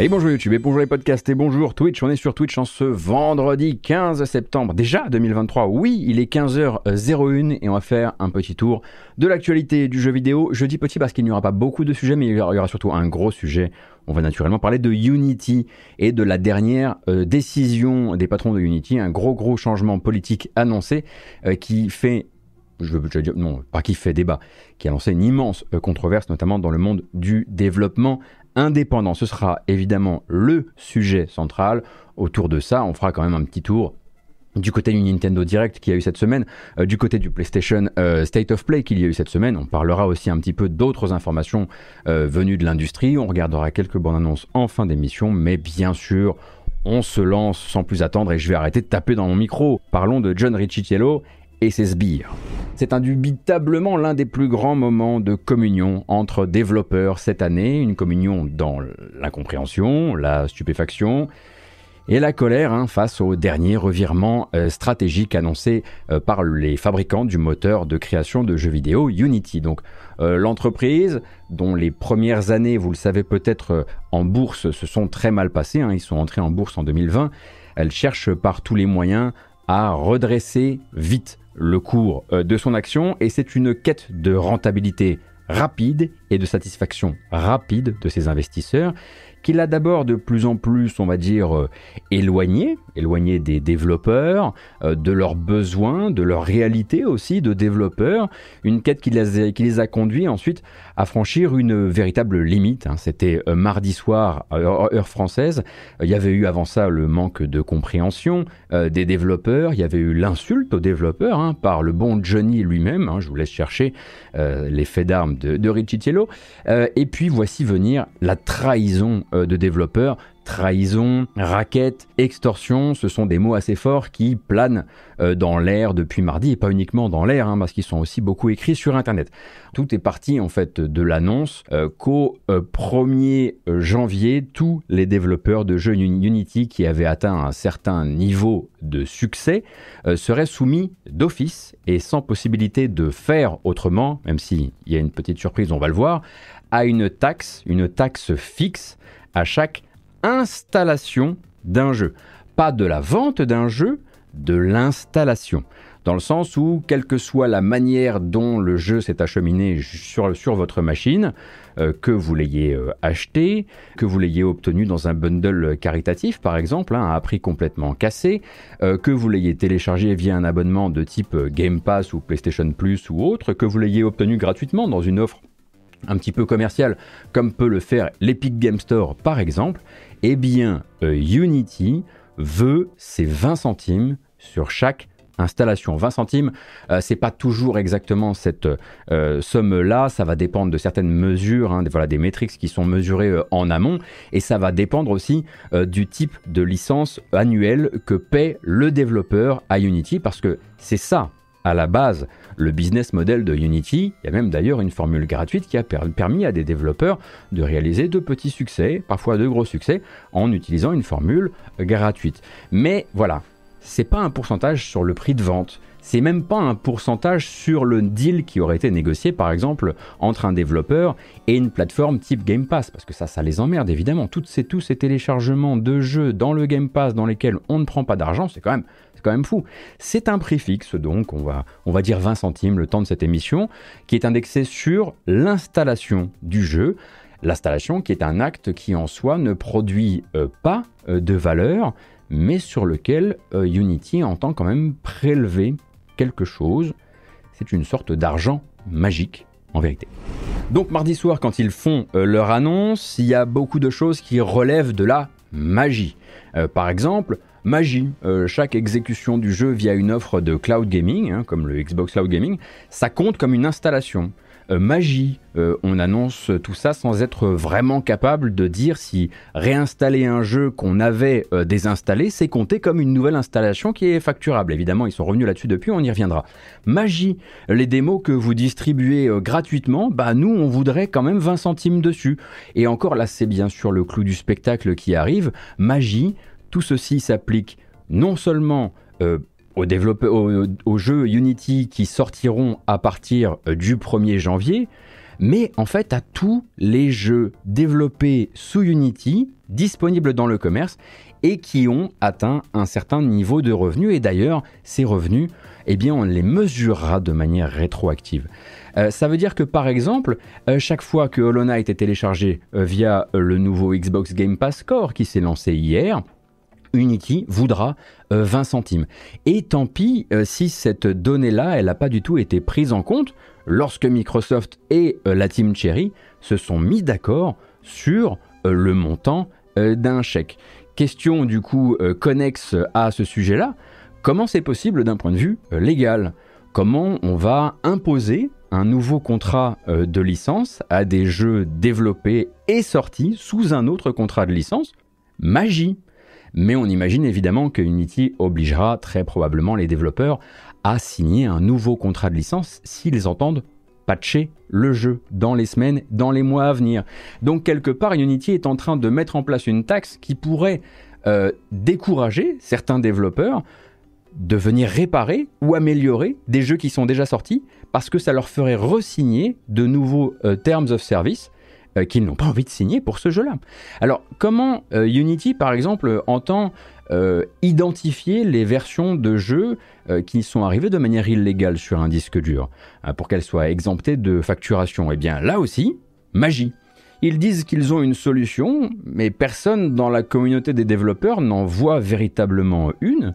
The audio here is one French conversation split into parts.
Et bonjour YouTube, et bonjour les podcasts, et bonjour Twitch. On est sur Twitch en ce vendredi 15 septembre, déjà 2023. Oui, il est 15h01 et on va faire un petit tour de l'actualité du jeu vidéo. Je dis petit parce qu'il n'y aura pas beaucoup de sujets, mais il y aura surtout un gros sujet. On va naturellement parler de Unity et de la dernière euh, décision des patrons de Unity, un gros gros changement politique annoncé euh, qui fait je veux, dire, non, pas qui fait débat, qui a lancé une immense euh, controverse, notamment dans le monde du développement indépendant. Ce sera évidemment le sujet central. Autour de ça, on fera quand même un petit tour du côté du Nintendo Direct qu'il y a eu cette semaine, euh, du côté du PlayStation euh, State of Play qu'il y a eu cette semaine. On parlera aussi un petit peu d'autres informations euh, venues de l'industrie. On regardera quelques bonnes annonces en fin d'émission, mais bien sûr, on se lance sans plus attendre et je vais arrêter de taper dans mon micro. Parlons de John Ricciello et ses sbires. C'est indubitablement l'un des plus grands moments de communion entre développeurs cette année, une communion dans l'incompréhension, la stupéfaction et la colère hein, face au dernier revirement euh, stratégique annoncé euh, par les fabricants du moteur de création de jeux vidéo Unity. Donc euh, l'entreprise dont les premières années, vous le savez peut-être, en bourse se sont très mal passées, hein, ils sont entrés en bourse en 2020, elle cherche par tous les moyens à redresser vite le cours euh, de son action et c'est une quête de rentabilité rapide et de satisfaction rapide de ses investisseurs qu'il a d'abord de plus en plus, on va dire, euh, éloigné, éloigné des développeurs, euh, de leurs besoins, de leur réalité aussi de développeurs, une quête qui les a, conduits ensuite à franchir une véritable limite. Hein. C'était euh, mardi soir, heure, française, il y avait eu avant ça le manque de compréhension des développeurs, il y avait eu l'insulte aux développeurs hein, par le bon Johnny lui-même, hein. je vous laisse chercher les faits d'armes de, de Ricciello, et puis voici venir la trahison euh, de développeurs. Trahison, raquette, extorsion, ce sont des mots assez forts qui planent euh, dans l'air depuis mardi, et pas uniquement dans l'air, hein, parce qu'ils sont aussi beaucoup écrits sur Internet. Tout est parti en fait de l'annonce euh, qu'au 1er janvier, tous les développeurs de jeux Unity qui avaient atteint un certain niveau de succès seraient soumis d'office et sans possibilité de faire autrement, même s'il y a une petite surprise, on va le voir, à une taxe, une taxe fixe à chaque installation d'un jeu. Pas de la vente d'un jeu, de l'installation. Dans le sens où, quelle que soit la manière dont le jeu s'est acheminé sur, sur votre machine, euh, que vous l'ayez euh, acheté, que vous l'ayez obtenu dans un bundle caritatif par exemple, hein, à prix complètement cassé, euh, que vous l'ayez téléchargé via un abonnement de type Game Pass ou PlayStation Plus ou autre, que vous l'ayez obtenu gratuitement dans une offre un petit peu commercial, comme peut le faire l'Epic Game Store par exemple, eh bien euh, Unity veut ses 20 centimes sur chaque installation. 20 centimes, euh, c'est pas toujours exactement cette euh, somme-là, ça va dépendre de certaines mesures, hein, des, voilà, des métriques qui sont mesurées en amont, et ça va dépendre aussi du type de licence annuelle que paie le développeur à Unity, parce que c'est ça à la base le business model de Unity. Il y a même d'ailleurs une formule gratuite qui a permis à des développeurs de réaliser de petits succès, parfois de gros succès, en utilisant une formule gratuite. Mais voilà, c'est pas un pourcentage sur le prix de vente. C'est même pas un pourcentage sur le deal qui aurait été négocié, par exemple, entre un développeur et une plateforme type Game Pass, parce que ça, ça les emmerde évidemment. Toutes ces, tous ces téléchargements de jeux dans le Game Pass dans lesquels on ne prend pas d'argent, c'est quand même c'est quand même fou. C'est un prix fixe, donc on va, on va dire 20 centimes le temps de cette émission, qui est indexé sur l'installation du jeu. L'installation qui est un acte qui en soi ne produit euh, pas euh, de valeur, mais sur lequel euh, Unity entend quand même prélever quelque chose. C'est une sorte d'argent magique en vérité. Donc mardi soir, quand ils font leur annonce, il y a beaucoup de choses qui relèvent de la magie. par exemple, magie. Euh, chaque exécution du jeu via une offre de cloud gaming, hein, comme le Xbox Cloud Gaming, ça compte comme une installation. Euh, magie, euh, on annonce tout ça sans être vraiment capable de dire si réinstaller un jeu qu'on avait désinstallé, c'est compté comme une nouvelle installation qui est facturable. Évidemment, ils sont revenus là-dessus depuis, on y reviendra. Magie, les démos que vous distribuez gratuitement, bah nous, on voudrait quand même 20 centimes dessus. Et encore là, c'est bien sûr le clou du spectacle qui arrive. Magie, tout ceci s'applique non seulement euh, aux, jeux Unity qui sortiront à partir euh, du 1er janvier, mais en fait à tous les jeux développés sous Unity, disponibles dans le commerce et qui ont atteint un certain niveau de revenus. Et d'ailleurs, ces revenus, eh bien, on les mesurera de manière rétroactive. Euh, ça veut dire que par exemple, chaque fois que Hollow Knight est téléchargé via le nouveau Xbox Game Pass Core qui s'est lancé hier, Unity voudra 20 centimes. Et tant pis si cette donnée-là, elle n'a pas du tout été prise en compte lorsque Microsoft et la Team Cherry se sont mis d'accord sur le montant d'un chèque. Question du coup connexe à ce sujet-là, comment c'est possible d'un point de vue légal? Comment on va imposer un nouveau contrat euh, de licence à des jeux développés et sortis sous un autre contrat de licence, magie. Mais on imagine évidemment que Unity obligera très probablement les développeurs à signer un nouveau contrat de licence s'ils entendent patcher le jeu dans les semaines, dans les mois à venir. Donc quelque part, Unity est en train de mettre en place une taxe qui pourrait euh, décourager certains développeurs de venir réparer ou améliorer des jeux qui sont déjà sortis parce que ça leur ferait resigner de nouveaux euh, terms of service euh, qu'ils n'ont pas envie de signer pour ce jeu-là. Alors comment euh, Unity par exemple entend identifier les versions de jeux qui sont arrivées de manière illégale sur un disque dur pour qu'elles soient exemptées de facturation? Eh bien là aussi, magie. Ils disent qu'ils ont une solution, mais personne dans la communauté des développeurs n'en voit véritablement une.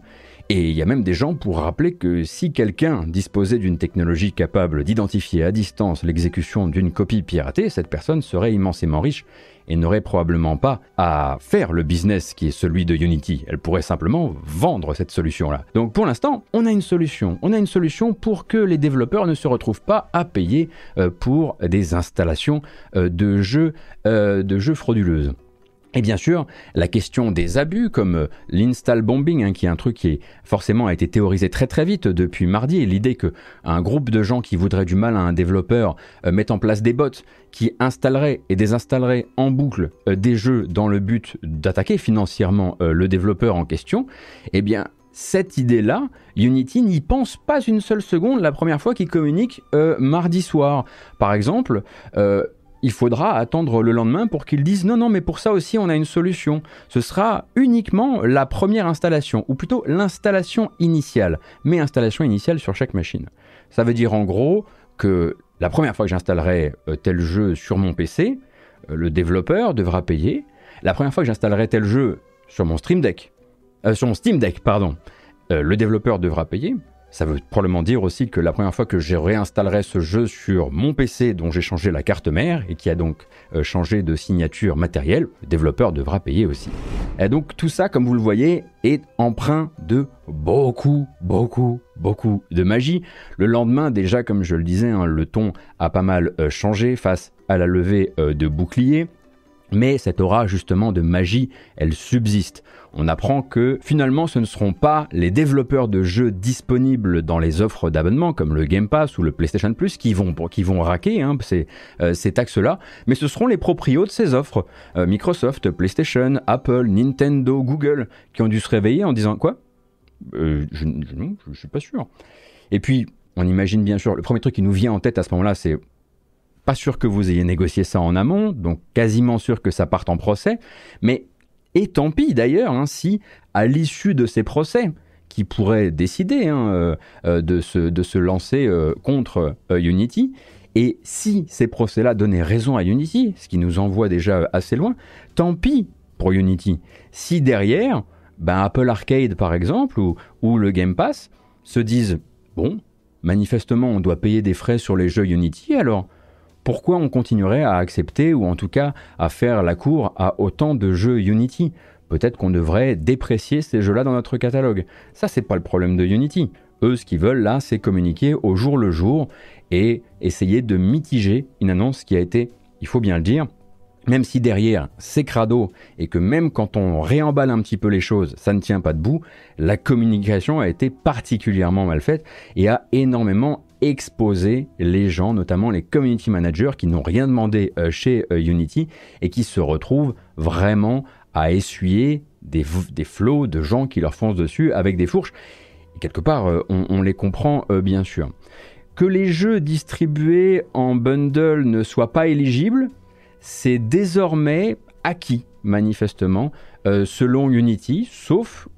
Et il y a même des gens pour rappeler que si quelqu'un disposait d'une technologie capable d'identifier à distance l'exécution d'une copie piratée, cette personne serait immensément riche et n'aurait probablement pas à faire le business qui est celui de Unity. Elle pourrait simplement vendre cette solution-là. Donc pour l'instant, on a une solution. On a une solution pour que les développeurs ne se retrouvent pas à payer euh, pour des installations euh, de jeux, euh, de jeux frauduleuses. Et bien sûr, la question des abus, comme euh, l'install bombing, hein, qui est un truc qui forcément a été théorisé très très vite depuis mardi, et l'idée qu'un groupe de gens qui voudraient du mal à un développeur euh, mette en place des bots qui installeraient et désinstalleraient en boucle euh, des jeux dans le but d'attaquer financièrement le développeur en question, eh bien cette idée-là, Unity n'y pense pas une seule seconde la première fois qu'il communique mardi soir. Par exemple, il faudra attendre le lendemain pour qu'ils disent non, non, mais pour ça aussi on a une solution. Ce sera uniquement la première installation, ou plutôt l'installation initiale, mais installation initiale sur chaque machine. Ça veut dire en gros que la première fois que j'installerai euh, tel jeu sur mon PC, euh, le développeur devra payer. La première fois que j'installerai tel jeu sur mon Stream Deck, euh, Steam Deck, pardon, le développeur devra payer. Ça veut probablement dire aussi que la première fois que je réinstallerai ce jeu sur mon PC dont j'ai changé la carte mère et qui a donc euh, changé de signature matérielle, le développeur devra payer aussi. Et donc tout ça, comme vous le voyez, est empreint de beaucoup, beaucoup, beaucoup de magie. Le lendemain, déjà, comme je le disais, hein, le ton a pas mal euh, changé face à la levée euh, de boucliers. Mais cette aura justement de magie, elle subsiste. On apprend que finalement ce ne seront pas les développeurs de jeux disponibles dans les offres d'abonnement comme le Game Pass ou le PlayStation Plus qui vont, qui vont raquer hein, ces, euh, ces taxes-là, mais ce seront les proprios de ces offres. Euh, Microsoft, PlayStation, Apple, Nintendo, Google, qui ont dû se réveiller en disant quoi? Euh, Je ne suis pas sûr. Et puis, on imagine bien sûr, le premier truc qui nous vient en tête à ce moment-là, c'est pas sûr que vous ayez négocié ça en amont, donc quasiment sûr que ça parte en procès. Mais, et tant pis d'ailleurs, hein, si à l'issue de ces procès, qui pourraient décider hein, euh, euh, de, se, de, se, lancer euh, contre Unity, et si ces procès-là donnaient raison à Unity, ce qui nous envoie déjà assez loin, tant pis pour Unity. Si derrière, ben Apple Arcade par exemple, ou, ou le Game Pass, se disent, bon, manifestement on doit payer des frais sur les jeux Unity, alors pourquoi on continuerait à accepter ou en tout cas à faire la cour à autant de jeux Unity? Peut-être qu'on devrait déprécier ces jeux-là dans notre catalogue. Ça, c'est pas le problème de Unity. Eux, ce qu'ils veulent là, c'est communiquer au jour le jour et essayer de mitiger une annonce qui a été, il faut bien le dire, même si derrière c'est crado et que même quand on réemballe un petit peu les choses, ça ne tient pas debout, la communication a été particulièrement mal faite et a énormément exposer les gens, notamment les community managers qui n'ont rien demandé euh, chez euh, Unity et qui se retrouvent vraiment à essuyer des, des, flots de gens qui leur foncent dessus avec des fourches. quelque part, euh, on, les comprend bien sûr. Que les jeux distribués en bundle ne soient pas éligibles, c'est désormais acquis, manifestement, selon Unity, sauf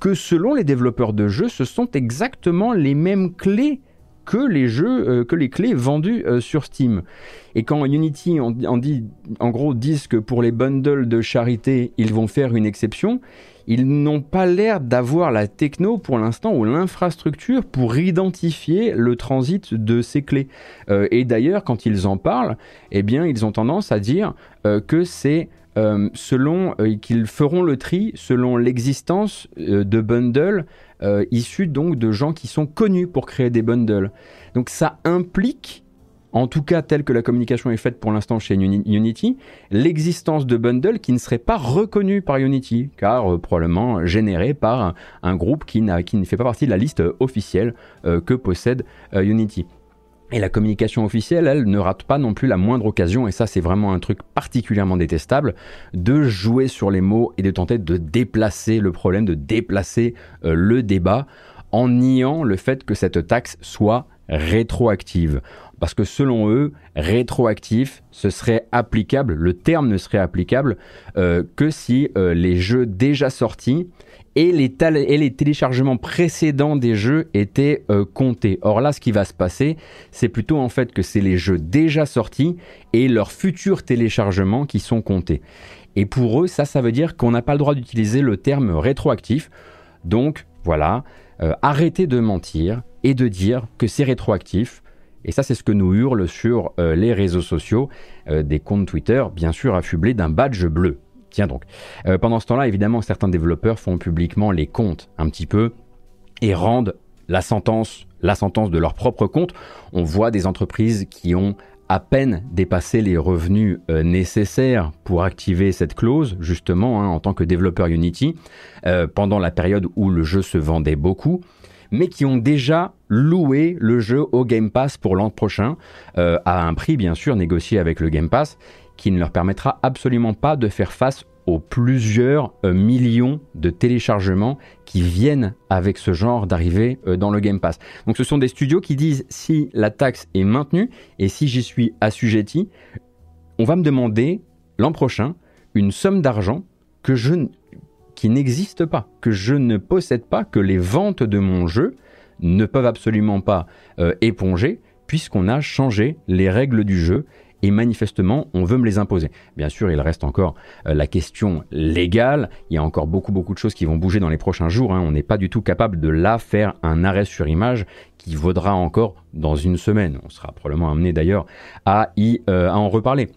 que selon les développeurs de jeux, ce sont exactement les mêmes clés que les jeux, euh, que les clés vendues euh, sur Steam. Et quand Unity en, dit, en gros disent que pour les bundles de charité, ils vont faire une exception, ils n'ont pas l'air d'avoir la techno pour l'instant ou l'infrastructure pour identifier le transit de ces clés. Euh, et d'ailleurs, quand ils en parlent, eh bien, ils ont tendance à dire que c'est selon qu'ils feront le tri selon l'existence de bundles euh, issus donc de gens qui sont connus pour créer des bundles. Donc ça implique, en tout cas tel que la communication est faite pour l'instant chez Unity, l'existence de bundles qui ne seraient pas reconnus par Unity, car euh, probablement générés par un, groupe qui, ne fait pas partie de la liste officielle euh, que possède Unity. Et la communication officielle, elle, ne rate pas non plus la moindre occasion, et ça c'est vraiment un truc particulièrement détestable, de jouer sur les mots et de tenter de déplacer le problème, de déplacer euh, le débat en niant le fait que cette taxe soit rétroactive. Parce que selon eux, rétroactif, ce serait applicable, le terme ne serait applicable euh, que si euh, les jeux déjà sortis et les, téléchargements précédents des jeux étaient euh, comptés. Or là, ce qui va se passer, c'est plutôt en fait que c'est les jeux déjà sortis et leurs futurs téléchargements qui sont comptés. Et pour eux, ça, ça veut dire qu'on n'a pas le droit d'utiliser le terme rétroactif. Donc, voilà, euh, arrêtez de mentir et de dire que c'est rétroactif. Et ça, c'est ce que nous hurlent sur euh, les réseaux sociaux, des comptes Twitter, bien sûr affublés d'un badge bleu. Tiens donc. Euh, pendant ce temps-là, évidemment, certains développeurs font publiquement les comptes un petit peu et rendent la sentence, de leur propre compte. On voit des entreprises qui ont à peine dépassé les revenus euh, nécessaires pour activer cette clause, justement, hein, en tant que développeur Unity, euh, pendant la période où le jeu se vendait beaucoup, mais qui ont déjà loué le jeu au Game Pass pour l'an prochain, à un prix bien sûr négocié avec le Game Pass, qui ne leur permettra absolument pas de faire face aux plusieurs euh, millions de téléchargements qui viennent avec ce genre d'arrivée euh, dans le Game Pass. Donc ce sont des studios qui disent si la taxe est maintenue et si j'y suis assujetti, on va me demander l'an prochain une somme d'argent que je qui n'existe pas, que je ne possède pas, que les ventes de mon jeu ne peuvent absolument pas euh, éponger puisqu'on a changé les règles du jeu et manifestement, on veut me les imposer. Bien sûr, il reste encore euh, la question légale. Il y a encore beaucoup, beaucoup de choses qui vont bouger dans les prochains jours. Hein. On n'est pas du tout capable de là faire un arrêt sur image qui vaudra encore dans une semaine. On sera probablement amené d'ailleurs à, euh, en reparler.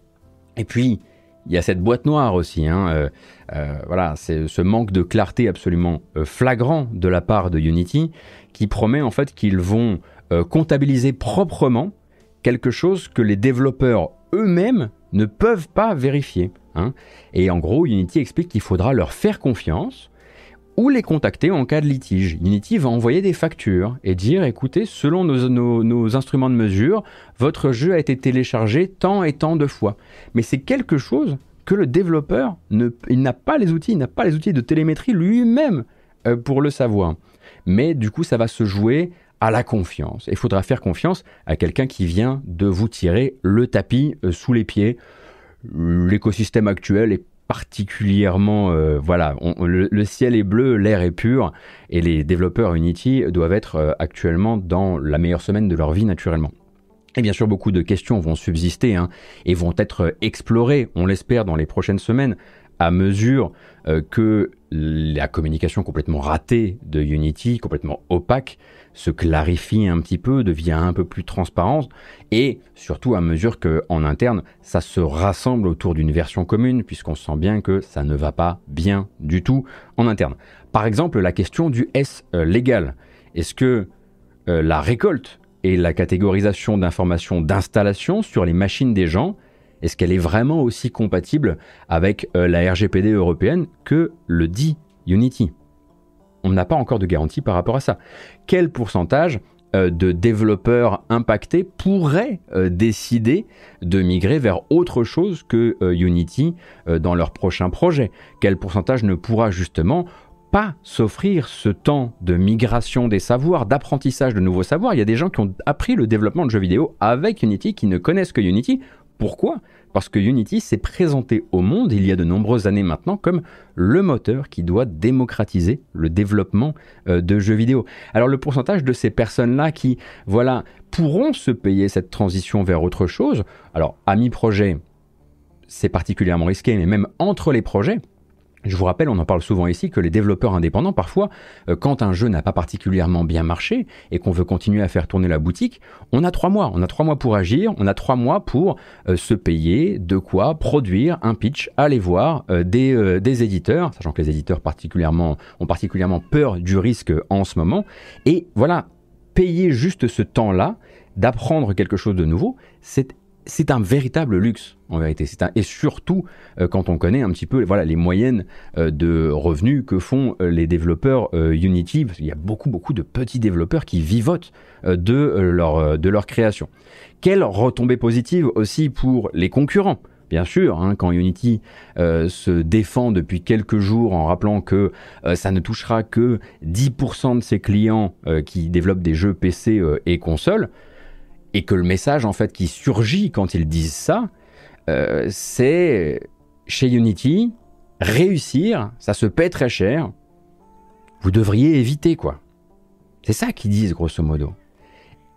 Et puis, il y a cette boîte noire aussi. Hein. Euh, voilà, c'est ce manque de clarté absolument flagrant de la part de Unity qui promet en fait qu'ils vont comptabiliser proprement quelque chose que les développeurs eux-mêmes ne peuvent pas vérifier. Hein. Et en gros, Unity explique qu'il faudra leur faire confiance ou les contacter en cas de litige. Unity va envoyer des factures et dire écoutez, selon nos, instruments de mesure, votre jeu a été téléchargé tant et tant de fois. Mais c'est quelque chose que le développeur n'a pas les outils, il n'a pas les outils de télémétrie lui-même euh, pour le savoir. Mais du coup, ça va se jouer à la confiance. Il faudra faire confiance à quelqu'un qui vient de vous tirer le tapis euh, sous les pieds. L'écosystème actuel est particulièrement euh, voilà le, ciel est bleu l'air est pur et les développeurs Unity doivent être euh, actuellement dans la meilleure semaine de leur vie naturellement et bien sûr, beaucoup de questions vont subsister hein, et vont être explorées, on l'espère, dans les prochaines semaines, à mesure que la communication complètement ratée de Unity, complètement opaque, se clarifie un petit peu, devient un peu plus transparente, et surtout à mesure qu'en interne, ça se rassemble autour d'une version commune, puisqu'on sent bien que ça ne va pas bien du tout en interne. Par exemple, la question du S euh, légal. Est-ce que euh, la récolte et la catégorisation d'informations d'installation sur les machines des gens, est-ce qu'elle est vraiment aussi compatible avec euh, la RGPD européenne que le dit Unity? On n'a pas encore de garantie par rapport à ça. Quel pourcentage euh, de développeurs impactés pourraient euh, décider de migrer vers autre chose que Unity dans leur prochain projet? Quel pourcentage ne pourra justement pas s'offrir ce temps de migration des savoirs, d'apprentissage de nouveaux savoirs? Il y a des gens qui ont appris le développement de jeux vidéo avec Unity, qui ne connaissent que Unity. Pourquoi? Parce que Unity s'est présenté au monde il y a de nombreuses années maintenant comme le moteur qui doit démocratiser le développement euh, de jeux vidéo. Alors le pourcentage de ces personnes-là qui, voilà, pourront se payer cette transition vers autre chose, alors à mi-projet, c'est particulièrement risqué, mais même entre les projets, je vous rappelle, on en parle souvent ici, que les développeurs indépendants, parfois, euh, quand un jeu n'a pas particulièrement bien marché et qu'on veut continuer à faire tourner la boutique, on a trois mois. On a trois mois pour agir, on a trois mois pour euh, se payer de quoi produire un pitch, aller voir euh, des, des, éditeurs, sachant que les éditeurs particulièrement, ont particulièrement peur du risque en ce moment. Et voilà, payer juste ce temps-là d'apprendre quelque chose de nouveau, c'est c'est un véritable luxe en vérité. Et surtout euh, quand on connaît un petit peu voilà, les moyennes euh, de revenus que font euh, les développeurs Unity. Il y a beaucoup beaucoup de petits développeurs qui vivotent de, leur, de leur création. Quelle retombée positive aussi pour les concurrents Bien sûr, hein, quand Unity se défend depuis quelques jours en rappelant que ça ne touchera que 10% de ses clients qui développent des jeux PC et consoles, et que le message en fait qui surgit quand ils disent ça, euh, c'est chez Unity, réussir, ça se paie très cher. Vous devriez éviter quoi. C'est ça qu'ils disent grosso modo.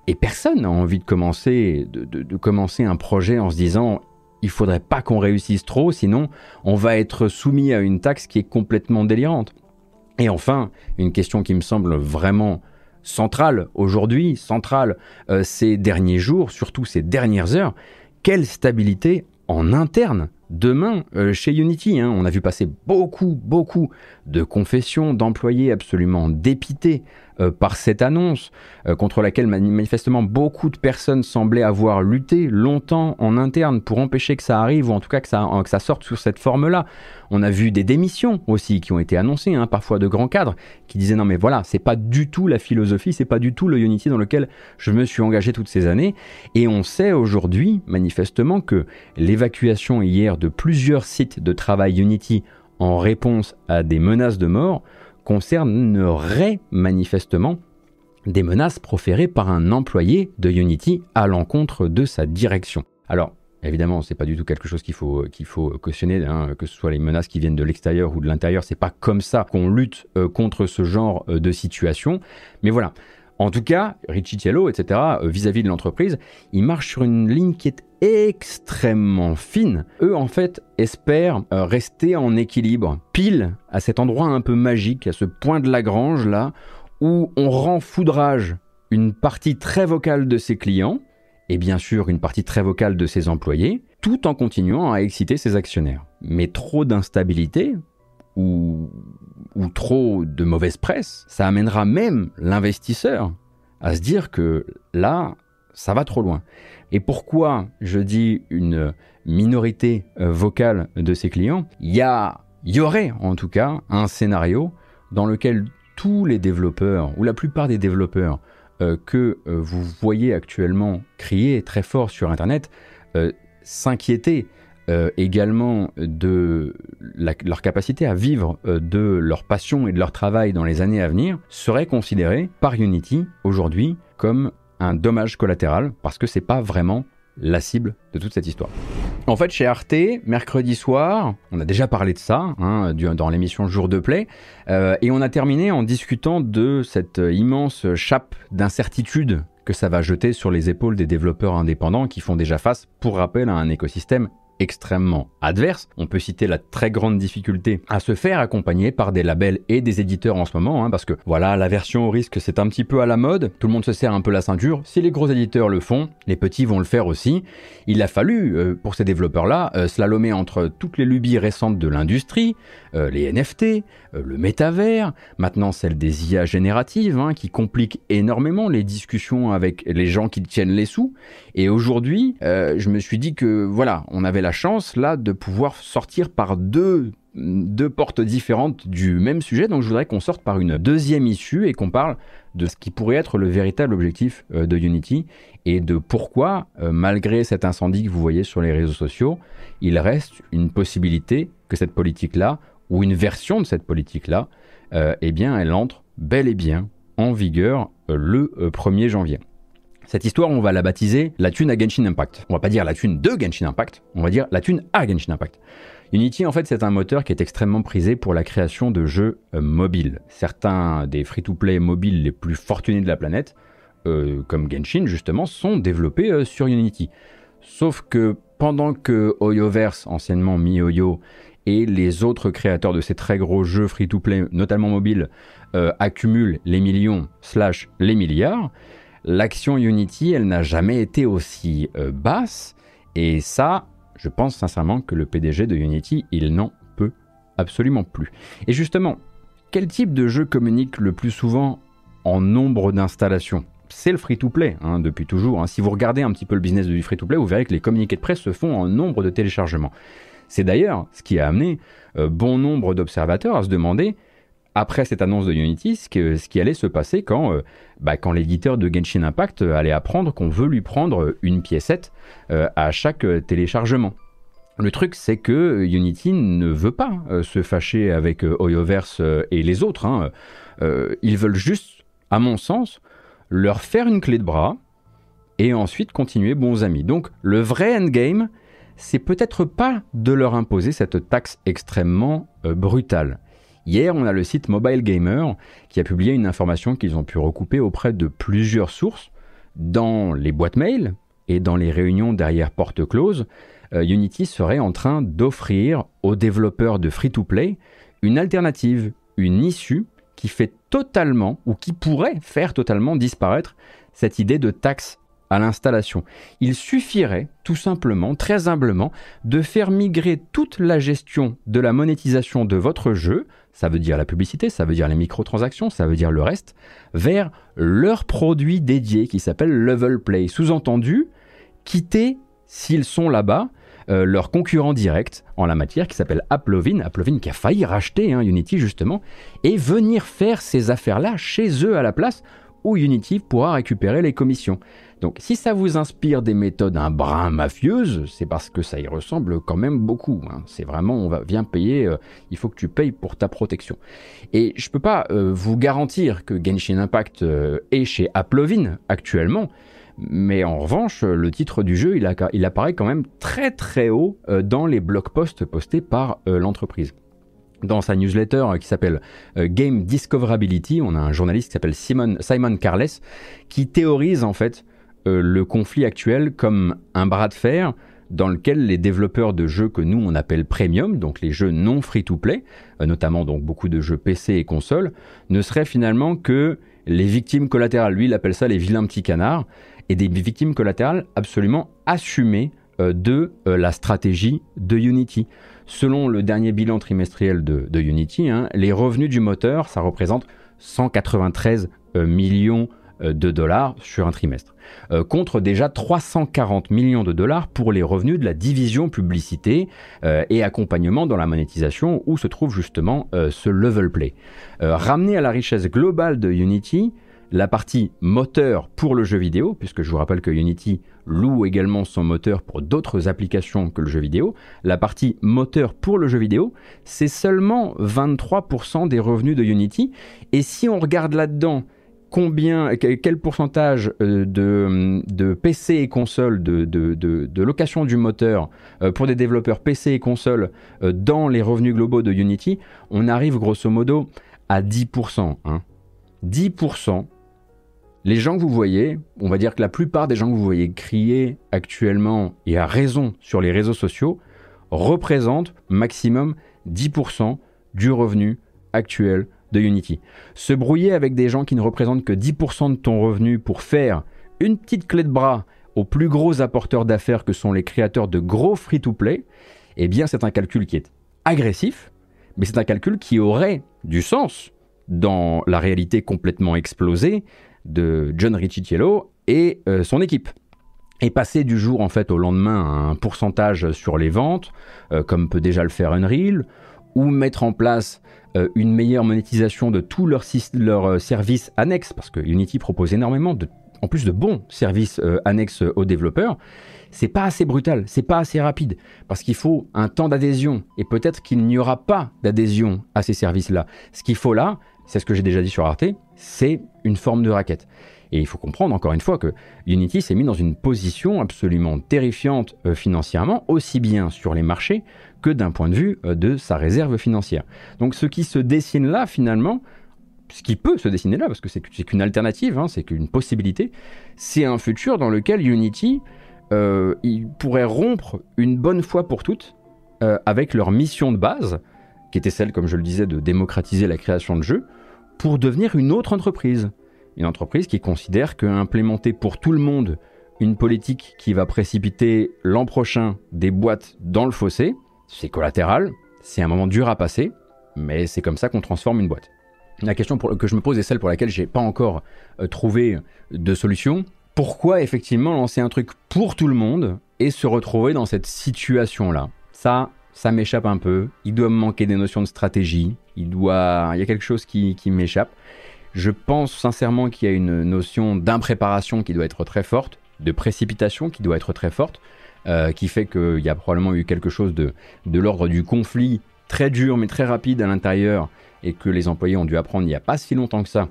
Et personne n'a envie de commencer, de, commencer un projet en se disant il faudrait pas qu'on réussisse trop, sinon on va être soumis à une taxe qui est complètement délirante. Et enfin, une question qui me semble vraiment centrale aujourd'hui, centrale euh, ces derniers jours, surtout ces dernières heures, quelle stabilité en interne demain euh, chez Unity. Hein. On a vu passer beaucoup, beaucoup de confessions d'employés absolument dépités euh, par cette annonce, euh, contre laquelle manifestement beaucoup de personnes semblaient avoir lutté longtemps en interne pour empêcher que ça arrive, ou en tout cas que ça, ça sorte sous cette forme-là. On a vu des démissions aussi qui ont été annoncées, hein, parfois de grands cadres, qui disaient non mais voilà, c'est pas du tout la philosophie, c'est pas du tout le Unity dans lequel je me suis engagé toutes ces années. Et on sait aujourd'hui, manifestement, que l'évacuation hier de plusieurs sites de travail Unity en réponse à des menaces de mort concernerait manifestement des menaces proférées par un employé de Unity à l'encontre de sa direction. Alors, évidemment, c'est pas du tout quelque chose qu'il faut, cautionner, hein, que ce soit les menaces qui viennent de l'extérieur ou de l'intérieur, c'est pas comme ça qu'on lutte euh, contre ce genre euh, de situation. Mais voilà. En tout cas, Richie Tiello, etc., euh, vis-à-vis de l'entreprise, il marche sur une ligne qui est extrêmement fine. Eux, en fait, espèrent euh, rester en équilibre, pile à cet endroit un peu magique, à ce point de Lagrange là, où on rend foudrage une partie très vocale de ses clients, et bien sûr une partie très vocale de ses employés, tout en continuant à exciter ses actionnaires. Mais trop d'instabilité, ou, ou trop de mauvaise presse, ça amènera même l'investisseur à se dire que là, ça va trop loin. Et pourquoi je dis une minorité euh, vocale de ses clients? Il y, aurait en tout cas un scénario dans lequel tous les développeurs, ou la plupart des développeurs euh, que euh, vous voyez actuellement crier très fort sur Internet, s'inquiéter également de leur capacité à vivre de leur passion et de leur travail dans les années à venir, seraient considérés par Unity aujourd'hui comme un dommage collatéral parce que c'est pas vraiment la cible de toute cette histoire. En fait, chez Arte, mercredi soir, on a déjà parlé de ça hein, dans l'émission Jour de Play, euh, et on a terminé en discutant de cette immense chape d'incertitude que ça va jeter sur les épaules des développeurs indépendants qui font déjà face, pour rappel, à un écosystème extrêmement adverse. On peut citer la très grande difficulté à se faire accompagner par des labels et des éditeurs en ce moment, hein, parce que voilà, la version au risque c'est un petit peu à la mode, tout le monde se serre un peu la ceinture, si les gros éditeurs le font, les petits vont le faire aussi. Il a fallu, euh, pour ces développeurs-là, euh, slalomer entre toutes les lubies récentes de l'industrie, euh, les NFT, le métavers, maintenant celle des IA génératives, hein, qui compliquent énormément les discussions avec les gens qui tiennent les sous, et aujourd'hui, je me suis dit que voilà, on avait la chance là de pouvoir sortir par deux deux portes différentes du même sujet. Donc je voudrais qu'on sorte par une deuxième issue et qu'on parle de ce qui pourrait être le véritable objectif euh, de Unity et de pourquoi, euh, malgré cet incendie que vous voyez sur les réseaux sociaux, il reste une possibilité que cette politique-là, ou une version de cette politique-là, eh bien, elle entre bel et bien en vigueur le 1er janvier. Cette histoire, on va la baptiser la thune à Genshin Impact. On va pas dire la thune de Genshin Impact, on va dire la thune à Genshin Impact. Unity, en fait, c'est un moteur qui est extrêmement prisé pour la création de jeux euh, mobiles. Certains des free-to-play mobiles les plus fortunés de la planète, euh, comme Genshin justement, sont développés euh, sur Unity. Sauf que pendant que Oyoverse, anciennement MiOyo, et les autres créateurs de ces très gros jeux free-to-play, notamment mobiles, accumulent les millions slash les milliards, l'action Unity, elle n'a jamais été aussi basse. Et ça, je pense sincèrement que le PDG de Unity, il n'en peut absolument plus. Et justement, quel type de jeu communique le plus souvent en nombre d'installations? C'est le free-to-play hein, depuis toujours. Hein. Si vous regardez un petit peu le business du free-to-play, vous verrez que les communiqués de presse se font en nombre de téléchargements. C'est d'ailleurs ce qui a amené euh, bon nombre d'observateurs à se demander après cette annonce de Unity ce, qui allait se passer quand, euh, bah, l'éditeur de Genshin Impact euh, allait apprendre qu'on veut lui prendre une piécette euh, à chaque téléchargement. Le truc, c'est que Unity ne veut pas se fâcher avec Oyoverse et les autres. Hein. ils veulent juste, à mon sens, leur faire une clé de bras et ensuite continuer bons amis. Donc, le vrai endgame, c'est peut-être pas de leur imposer cette taxe extrêmement brutale. Hier, on a le site Mobile Gamer qui a publié une information qu'ils ont pu recouper auprès de plusieurs sources dans les boîtes mail et dans les réunions derrière porte close. Euh, Unity serait en train d'offrir aux développeurs de free-to-play une alternative, une issue qui fait totalement ou qui pourrait faire totalement disparaître cette idée de taxe à l'installation. Il suffirait tout simplement, très humblement, de faire migrer toute la gestion de la monétisation de votre jeu, ça veut dire la publicité, ça veut dire les microtransactions, ça veut dire le reste, vers leur produit dédié qui s'appelle Level Play. Sous-entendu, quitter, s'ils sont là-bas, euh, leur concurrent direct en la matière qui s'appelle Applovin, Applovin qui a failli racheter hein, Unity justement, et venir faire ces affaires-là chez eux à la place où Unity pourra récupérer les commissions. Donc si ça vous inspire des méthodes un brin mafieuses, c'est parce que ça y ressemble quand même beaucoup. Hein. C'est vraiment, on va bien payer, euh, il faut que tu payes pour ta protection. Et je ne peux pas euh, vous garantir que Genshin Impact euh, est chez Applovin actuellement, mais en revanche, le titre du jeu, il, il apparaît quand même très très haut dans les blog posts postés par l'entreprise dans sa newsletter qui s'appelle Game Discoverability, on a un journaliste qui s'appelle Simon, Simon Carles qui théorise en fait euh, le conflit actuel comme un bras de fer dans lequel les développeurs de jeux que nous on appelle premium, donc les jeux non free-to-play, euh, notamment donc beaucoup de jeux PC et consoles, ne seraient finalement que les victimes collatérales. Lui, il appelle ça les vilains petits canards, et des victimes collatérales absolument assumées euh, de la stratégie de Unity. Selon le dernier bilan trimestriel de, Unity, hein, les revenus du moteur, ça représente 193 millions de dollars sur un trimestre. Euh, contre déjà 340 millions de dollars pour les revenus de la division publicité euh, et accompagnement dans la monétisation où se trouve justement euh, ce level play. ramené à la richesse globale de Unity, la partie moteur pour le jeu vidéo, puisque je vous rappelle que Unity loue également son moteur pour d'autres applications que le jeu vidéo, la partie moteur pour le jeu vidéo, c'est seulement 23% des revenus de Unity. Et si on regarde là-dedans combien, quel pourcentage euh, de, PC et consoles, de, location du moteur euh, pour des développeurs PC et consoles euh, dans les revenus globaux de Unity, on arrive grosso modo à 10%. 10%. Hein. Les gens que vous voyez, on va dire que la plupart des gens que vous voyez crier actuellement et à raison sur les réseaux sociaux représentent maximum 10% du revenu actuel de Unity. Se brouiller avec des gens qui ne représentent que 10% de ton revenu pour faire une petite clé de bras aux plus gros apporteurs d'affaires que sont les créateurs de gros free-to-play, eh bien c'est un calcul qui est agressif, mais c'est un calcul qui aurait du sens dans la réalité complètement explosée de John Ricciello et euh, son équipe. Et passer du jour en fait au lendemain un pourcentage sur les ventes, euh, comme peut déjà le faire Unreal, ou mettre en place euh, une meilleure monétisation de tous leurs, euh, services annexes, parce que Unity propose énormément en plus de bons services annexes aux développeurs, c'est pas assez brutal, c'est pas assez rapide, parce qu'il faut un temps d'adhésion, et peut-être qu'il n'y aura pas d'adhésion à ces services-là. Ce qu'il faut là, c'est ce que j'ai déjà dit sur Arte, c'est une forme de raquette. Et il faut comprendre encore une fois que Unity s'est mis dans une position absolument terrifiante euh, financièrement, aussi bien sur les marchés que d'un point de vue euh, de sa réserve financière. Donc ce qui se dessine là finalement, ce qui peut se dessiner là, parce que c'est qu'une alternative, hein, c'est qu'une possibilité, c'est un futur dans lequel Unity euh, pourrait rompre une bonne fois pour toutes avec leur mission de base, qui était celle, comme je le disais, de démocratiser la création de jeux, pour devenir une autre entreprise. Une entreprise qui considère qu'implémenter pour tout le monde une politique qui va précipiter l'an prochain des boîtes dans le fossé, c'est collatéral, c'est un moment dur à passer, mais c'est comme ça qu'on transforme une boîte. La question que je me pose est celle pour laquelle j'ai pas encore euh, trouvé de solution. Pourquoi effectivement lancer un truc pour tout le monde et se retrouver dans cette situation-là? Ça, ça m'échappe un peu. Il doit me manquer des notions de stratégie. Il doit, il y a quelque chose qui, m'échappe. Je pense sincèrement qu'il y a une notion d'impréparation qui doit être très forte, de précipitation qui doit être très forte, euh, qui fait qu'il y a probablement eu quelque chose de, de l'ordre du conflit très dur mais très rapide à l'intérieur et que les employés ont dû apprendre il n'y a pas si longtemps que ça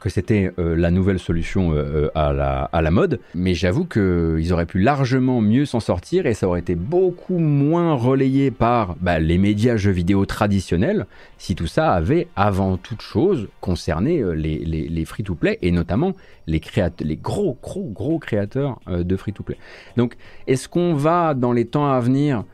que c'était euh, la nouvelle solution euh, euh, à, la, à, la, mode, mais j'avoue qu'ils auraient pu largement mieux s'en sortir et ça aurait été beaucoup moins relayé par bah, les médias jeux vidéo traditionnels si tout ça avait avant toute chose concerné les, les, les free-to-play et notamment les, les gros, gros, gros créateurs de free-to-play. Donc est-ce qu'on va dans les temps à venir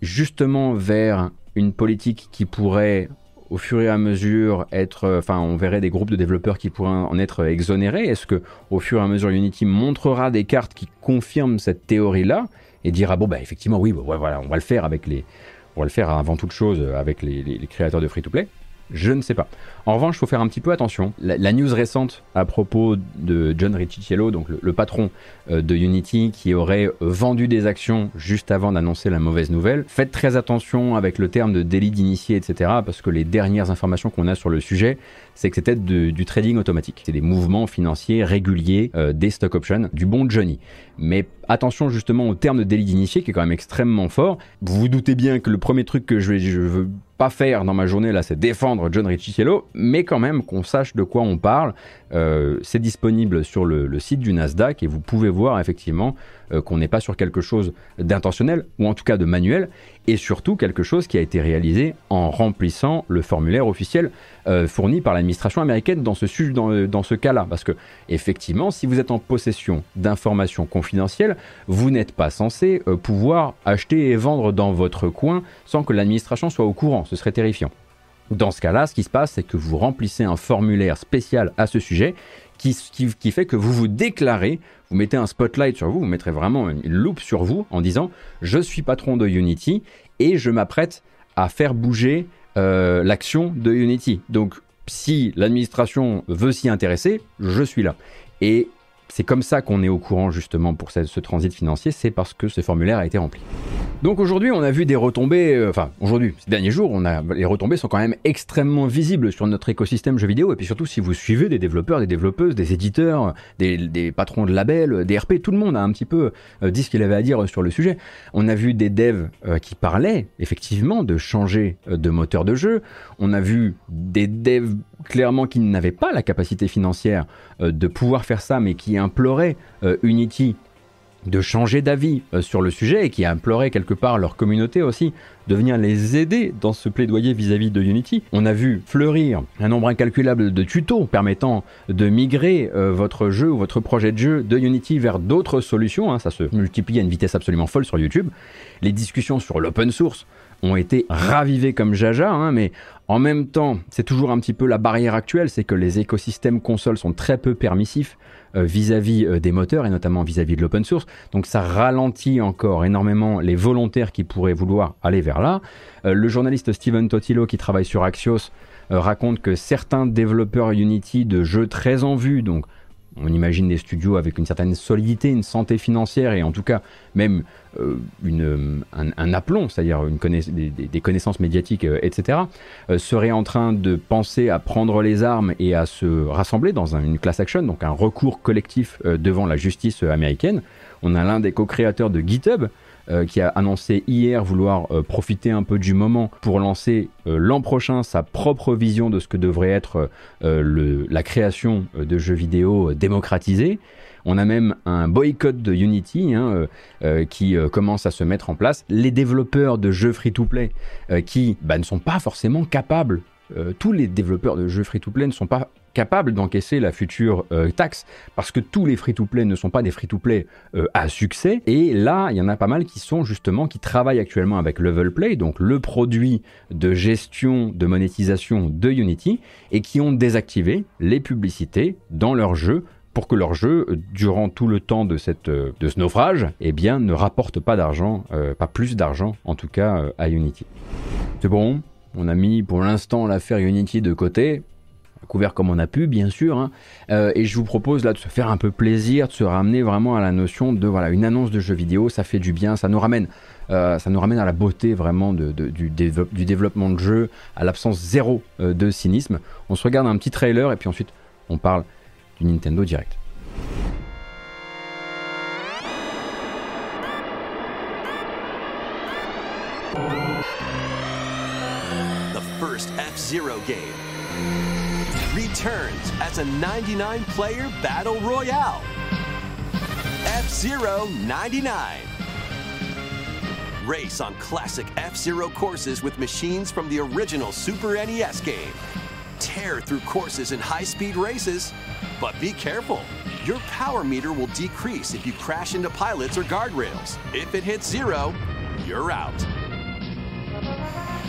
justement vers une politique qui pourrait au fur et à mesure être, euh, enfin, on verrait des groupes de développeurs qui pourraient en être exonérés Est-ce que, au fur et à mesure, Unity montrera des cartes qui confirment cette théorie-là et dira bon bah effectivement oui, bah, voilà, on va le faire avec les, on va le faire avant toute chose avec les créateurs de free-to-play? Je ne sais pas. En revanche, il faut faire un petit peu attention. La, news récente à propos de John Ricciello, donc le, patron euh, de Unity, qui aurait vendu des actions juste avant d'annoncer la mauvaise nouvelle. Faites très attention avec le terme de délit d'initié, etc. Parce que les dernières informations qu'on a sur le sujet, c'est que c'était du trading automatique. C'est des mouvements financiers réguliers euh, des stock options du bon Johnny. Mais attention justement au terme de délit d'initié qui est quand même extrêmement fort. Vous vous doutez bien que le premier truc que je, vais, je veux pas faire dans ma journée là, c'est défendre John Ricciello, mais quand même qu'on sache de quoi on parle. Euh, c'est disponible sur le, site du Nasdaq et vous pouvez voir effectivement euh, qu'on n'est pas sur quelque chose d'intentionnel ou en tout cas de manuel et surtout quelque chose qui a été réalisé en remplissant le formulaire officiel euh, fourni par l'administration américaine dans ce, dans, dans ce cas-là. Parce que effectivement, si vous êtes en possession d'informations confidentielles, vous n'êtes pas censé pouvoir acheter et vendre dans votre coin sans que l'administration soit au courant. Ce serait terrifiant. Dans ce cas-là, ce qui se passe, c'est que vous remplissez un formulaire spécial à ce sujet qui, fait que vous vous déclarez, vous mettez un spotlight sur vous, vous mettrez vraiment une loupe sur vous en disant je suis patron de Unity et je m'apprête à faire bouger euh, l'action de Unity. Donc si l'administration veut s'y intéresser, je suis là. C'est comme ça qu'on est au courant justement pour ce, transit financier, c'est parce que ce formulaire a été rempli. Donc aujourd'hui, on a vu des retombées, euh, enfin aujourd'hui, ces derniers jours, on a, les retombées sont quand même extrêmement visibles sur notre écosystème jeux vidéo, et puis surtout si vous suivez des développeurs, des développeuses, des éditeurs, des, patrons de labels, des RP, tout le monde a un petit peu euh, dit ce qu'il avait à dire sur le sujet. On a vu des devs euh, qui parlaient effectivement de changer de moteur de jeu, on a vu des devs clairement qui n'avaient pas la capacité financière de pouvoir faire ça, mais qui imploraient Unity de changer d'avis euh, sur le sujet et qui imploraient quelque part leur communauté aussi de venir les aider dans ce plaidoyer vis-à-vis de Unity. On a vu fleurir un nombre incalculable de tutos permettant de migrer euh, votre jeu ou votre projet de jeu de Unity vers d'autres solutions. Hein. ça se multiplie à une vitesse absolument folle sur YouTube. Les discussions sur l'open source ont été ravivées comme jaja, hein, mais en même temps, c'est toujours un petit peu la barrière actuelle, c'est que les écosystèmes consoles sont très peu permissifs euh, vis-à-vis euh, des moteurs et notamment vis-à-vis de l'open source. Donc ça ralentit encore énormément les volontaires qui pourraient vouloir aller vers là. Euh, le journaliste Steven Totilo qui travaille sur Axios raconte que certains développeurs Unity de jeux très en vue, donc on imagine des studios avec une certaine solidité, une santé financière et en tout cas même euh, une, un, aplomb, c'est-à-dire des, connaissances médiatiques, euh, etc., euh, seraient en train de penser à prendre les armes et à se rassembler dans une class action, donc un recours collectif devant la justice américaine. On a l'un des co-créateurs de GitHub, euh, qui a annoncé hier vouloir euh, profiter un peu du moment pour lancer euh, l'an prochain sa propre vision de ce que devrait être la création de jeux vidéo démocratisés. On a même un boycott de Unity hein, qui commence à se mettre en place. Les développeurs de jeux free-to-play qui bah, ne sont pas forcément capables, tous les développeurs de jeux free-to-play ne sont pas capable d'encaisser la future euh, taxe, parce que tous les free-to-play ne sont pas des free-to-play euh, à succès. Et là, il y en a pas mal qui sont justement, qui travaillent actuellement avec Level Play, donc le produit de gestion, de monétisation de Unity, et qui ont désactivé les publicités dans leur jeu pour que leur jeu, durant tout le temps euh, de ce naufrage, eh bien, ne rapporte pas d'argent, pas plus d'argent en tout cas à Unity. C'est bon, on a mis pour l'instant l'affaire Unity de côté couvert comme on a pu, bien sûr. Hein. Euh, et je vous propose là de se faire un peu plaisir, de se ramener vraiment à la notion de voilà une annonce de jeu vidéo, ça fait du bien, ça nous ramène, euh, ça nous ramène à la beauté vraiment du, développement de jeu, à l'absence zéro euh, de cynisme. On se regarde un petit trailer et puis ensuite on parle du Nintendo Direct. Returns as a 99 player battle royale. F Zero 99. Race on classic F Zero courses with machines from the original Super NES game. Tear through courses in high speed races, but be careful. Your power meter will decrease if you crash into pilots or guardrails. If it hits zero, you're out.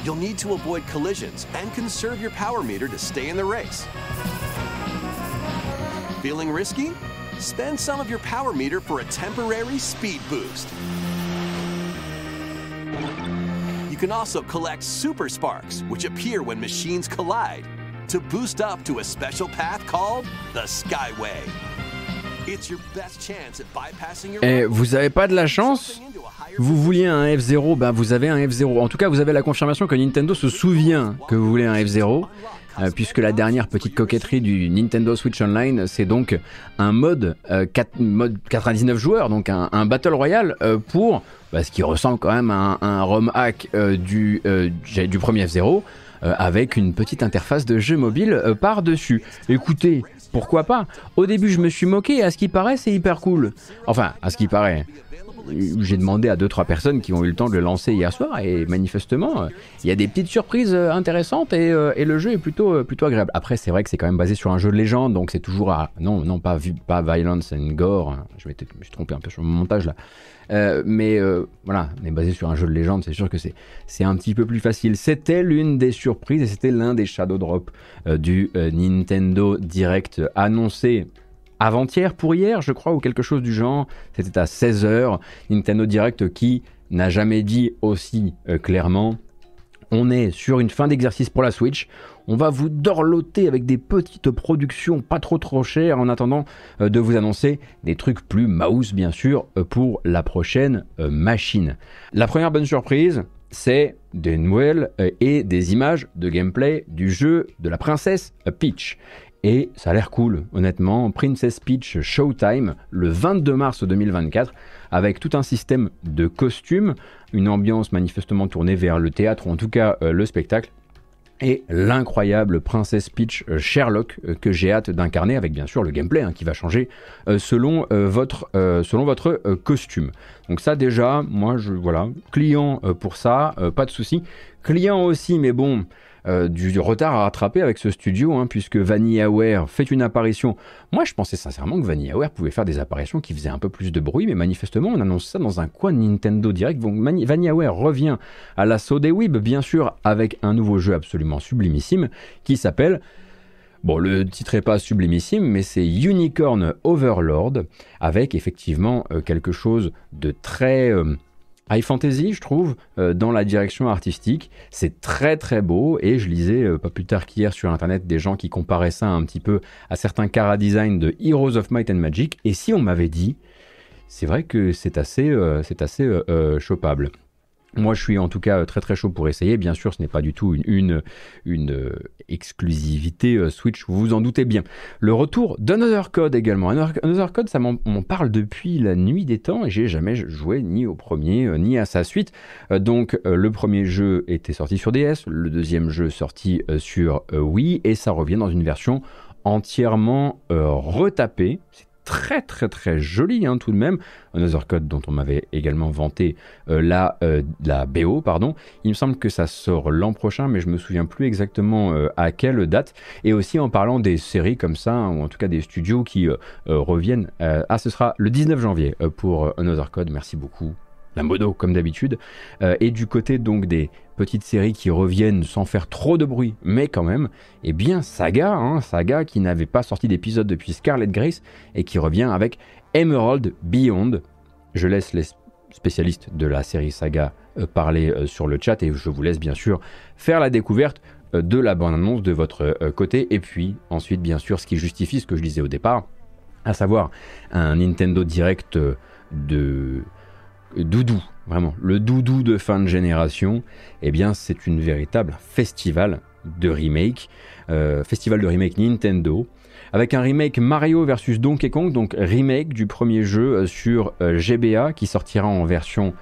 You'll need to avoid collisions and conserve your power meter to stay in the race. Feeling risky? Spend some of your power meter for a temporary speed boost. You can also collect super sparks, which appear when machines collide, to boost up to a special path called the Skyway. Et eh, vous n'avez pas de la chance Vous vouliez un F0, ben vous avez un F0. En tout cas, vous avez la confirmation que Nintendo se souvient que vous voulez un F0. Euh, puisque la dernière petite coquetterie du Nintendo Switch Online, c'est donc un mode, 4, euh, mode 99 joueurs, donc un, Battle Royale euh, pour bah, ce qui ressemble quand même à un, ROM hack du, du premier F0 avec une petite interface de jeu mobile par-dessus. Écoutez, pourquoi pas Au début, je me suis moqué, à ce qui paraît, c'est hyper cool. Enfin, à ce qui paraît j'ai demandé à deux trois personnes qui ont eu le temps de le lancer hier soir et manifestement euh, il y a des petites surprises euh, intéressantes et, euh, et le jeu est plutôt plutôt agréable. Après c'est vrai que c'est quand même basé sur un jeu de légende donc c'est toujours à non non pas violence and gore. Hein. Je, vais me suis trompé un peu sur mon montage là. mais voilà, mais basé sur un jeu de légende, c'est sûr que c'est c'est un petit peu plus facile. C'était l'une des surprises et c'était l'un des shadow drop du Nintendo Direct annoncé avant-hier pour hier, je crois, ou quelque chose du genre. C'était à 16h. Nintendo Direct qui n'a jamais dit aussi euh, clairement on est sur une fin d'exercice pour la Switch. On va vous dorloter avec des petites productions pas trop trop chères en attendant euh, de vous annoncer des trucs plus mouse bien sûr euh, pour la prochaine machine. La première bonne surprise, c'est des nouvelles et des images de gameplay du jeu de la princesse Peach. Et ça a l'air cool, honnêtement. Princess Peach Showtime, le 22 mars 2024, avec tout un système de costumes, une ambiance manifestement tournée vers le théâtre, ou en tout cas euh, le spectacle, et l'incroyable Princess Peach euh, Sherlock euh, que j'ai hâte d'incarner avec bien sûr le gameplay hein, qui va changer selon, votre, selon votre costume. Donc ça déjà, moi je voilà, client pour ça, pas de souci. Client aussi, mais bon, euh, du, retard à rattraper avec ce studio, hein, puisque VanillaWare fait une apparition. Moi, je pensais sincèrement que VanillaWare pouvait faire des apparitions qui faisaient un peu plus de bruit, mais manifestement, on annonce ça dans un coin Nintendo Direct. Donc, VanillaWare revient à l'assaut des Web, bien sûr, avec un nouveau jeu absolument sublimissime qui s'appelle Bon, le titre n'est pas sublimissime, mais c'est Unicorn Overlord, avec effectivement euh, quelque chose de très, euh, high fantasy, je trouve, dans la direction artistique. C'est très très beau et je lisais pas plus tard qu'hier sur internet des gens qui comparaient ça un petit peu à certains cara design de Heroes of Might and Magic. Et si on m'avait dit, c'est vrai que c'est assez, c'est assez chopable. Moi, je suis en tout cas très très chaud pour essayer. Bien sûr, ce n'est pas du tout une, euh, exclusivité euh, Switch, vous vous en doutez bien. Le retour d'Another Code également. Another Code, ça m'en parle depuis la nuit des temps et j'ai jamais joué ni au premier euh, ni à sa suite. donc, le premier jeu était sorti sur DS, le deuxième jeu sorti sur Wii et ça revient dans une version entièrement retapée très très très joli hein, tout de même. Another Code dont on m'avait également vanté euh, la, euh, BO, pardon. Il me semble que ça sort l'an prochain, mais je me souviens plus exactement euh, à quelle date. Et aussi en parlant des séries comme ça, hein, ou en tout cas des studios qui reviennent. ah, ce sera le 19 janvier pour Another Code. Merci beaucoup la modo comme d'habitude. et du côté donc des petites séries qui reviennent sans faire trop de bruit, mais quand même, et eh bien Saga, hein, Saga qui n'avait pas sorti d'épisode depuis Scarlet Grace et qui revient avec Emerald Beyond. Je laisse les spécialistes de la série Saga euh, parler euh, sur le chat et je vous laisse bien sûr faire la découverte euh, de la bande-annonce de votre côté et puis ensuite bien sûr ce qui justifie ce que je disais au départ, à savoir un Nintendo Direct de doudou vraiment le doudou de fin de génération, eh bien c'est une véritable festival de remake, euh, festival de remake Nintendo, avec un remake Mario versus Donkey Kong, donc remake du premier jeu euh, sur euh, GBA qui sortira en version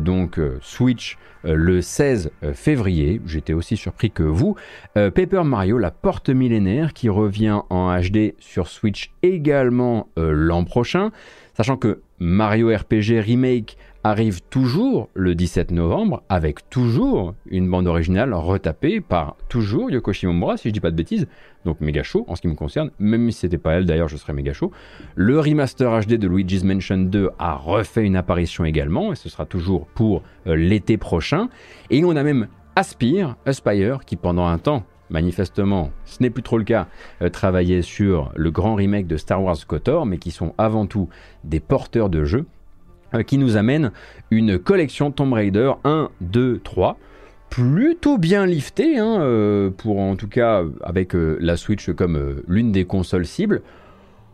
donc Switch le 16 février. J'étais aussi surpris que vous. Paper Mario, la porte millénaire qui revient en HD sur Switch également l'an prochain, sachant que Mario RPG Remake arrive toujours le 17 novembre avec toujours une bande originale retapée par toujours Yoko Shimomura, si je dis pas de bêtises, donc méga chaud en ce qui me concerne, même si c'était pas elle d'ailleurs, je serais méga chaud. Le remaster HD de Luigi's Mansion 2 a refait une apparition également, et ce sera toujours pour euh, l'été prochain. Et on a même Aspire, Aspire, qui pendant un temps manifestement, ce n'est plus trop le cas, euh, travaillait sur le grand remake de Star Wars KOTOR, mais qui sont avant tout des porteurs de jeux. Euh, qui nous amène une collection Tomb Raider 1, 2, 3 plutôt bien liftée, hein, euh, pour en tout cas avec euh, la Switch comme l'une des consoles cibles.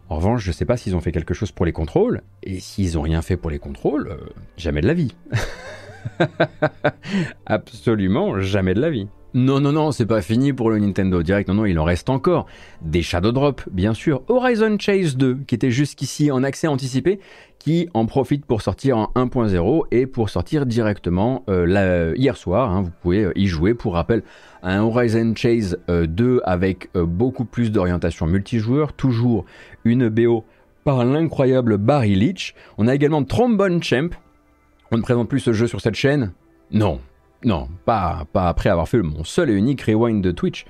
En revanche, je ne sais pas s'ils ont fait quelque chose pour les contrôles, et s'ils n'ont rien fait pour les contrôles, jamais de la vie. Absolument jamais de la vie. Non, non, non, c'est pas fini pour le Nintendo Direct. Non, non, il en reste encore. Des Shadow Drop, bien sûr. Horizon Chase 2, qui était jusqu'ici en accès anticipé, qui en profite pour sortir en 1.0 et pour sortir directement euh, hier soir. Hein. vous pouvez euh, y jouer. Pour rappel, un Horizon Chase 2 euh, avec beaucoup plus d'orientation multijoueur. Toujours une BO par l'incroyable Barry Leach. On a également Trombone Champ. On ne présente plus ce jeu sur cette chaîne? Non, non, pas, après avoir fait mon seul et unique rewind de Twitch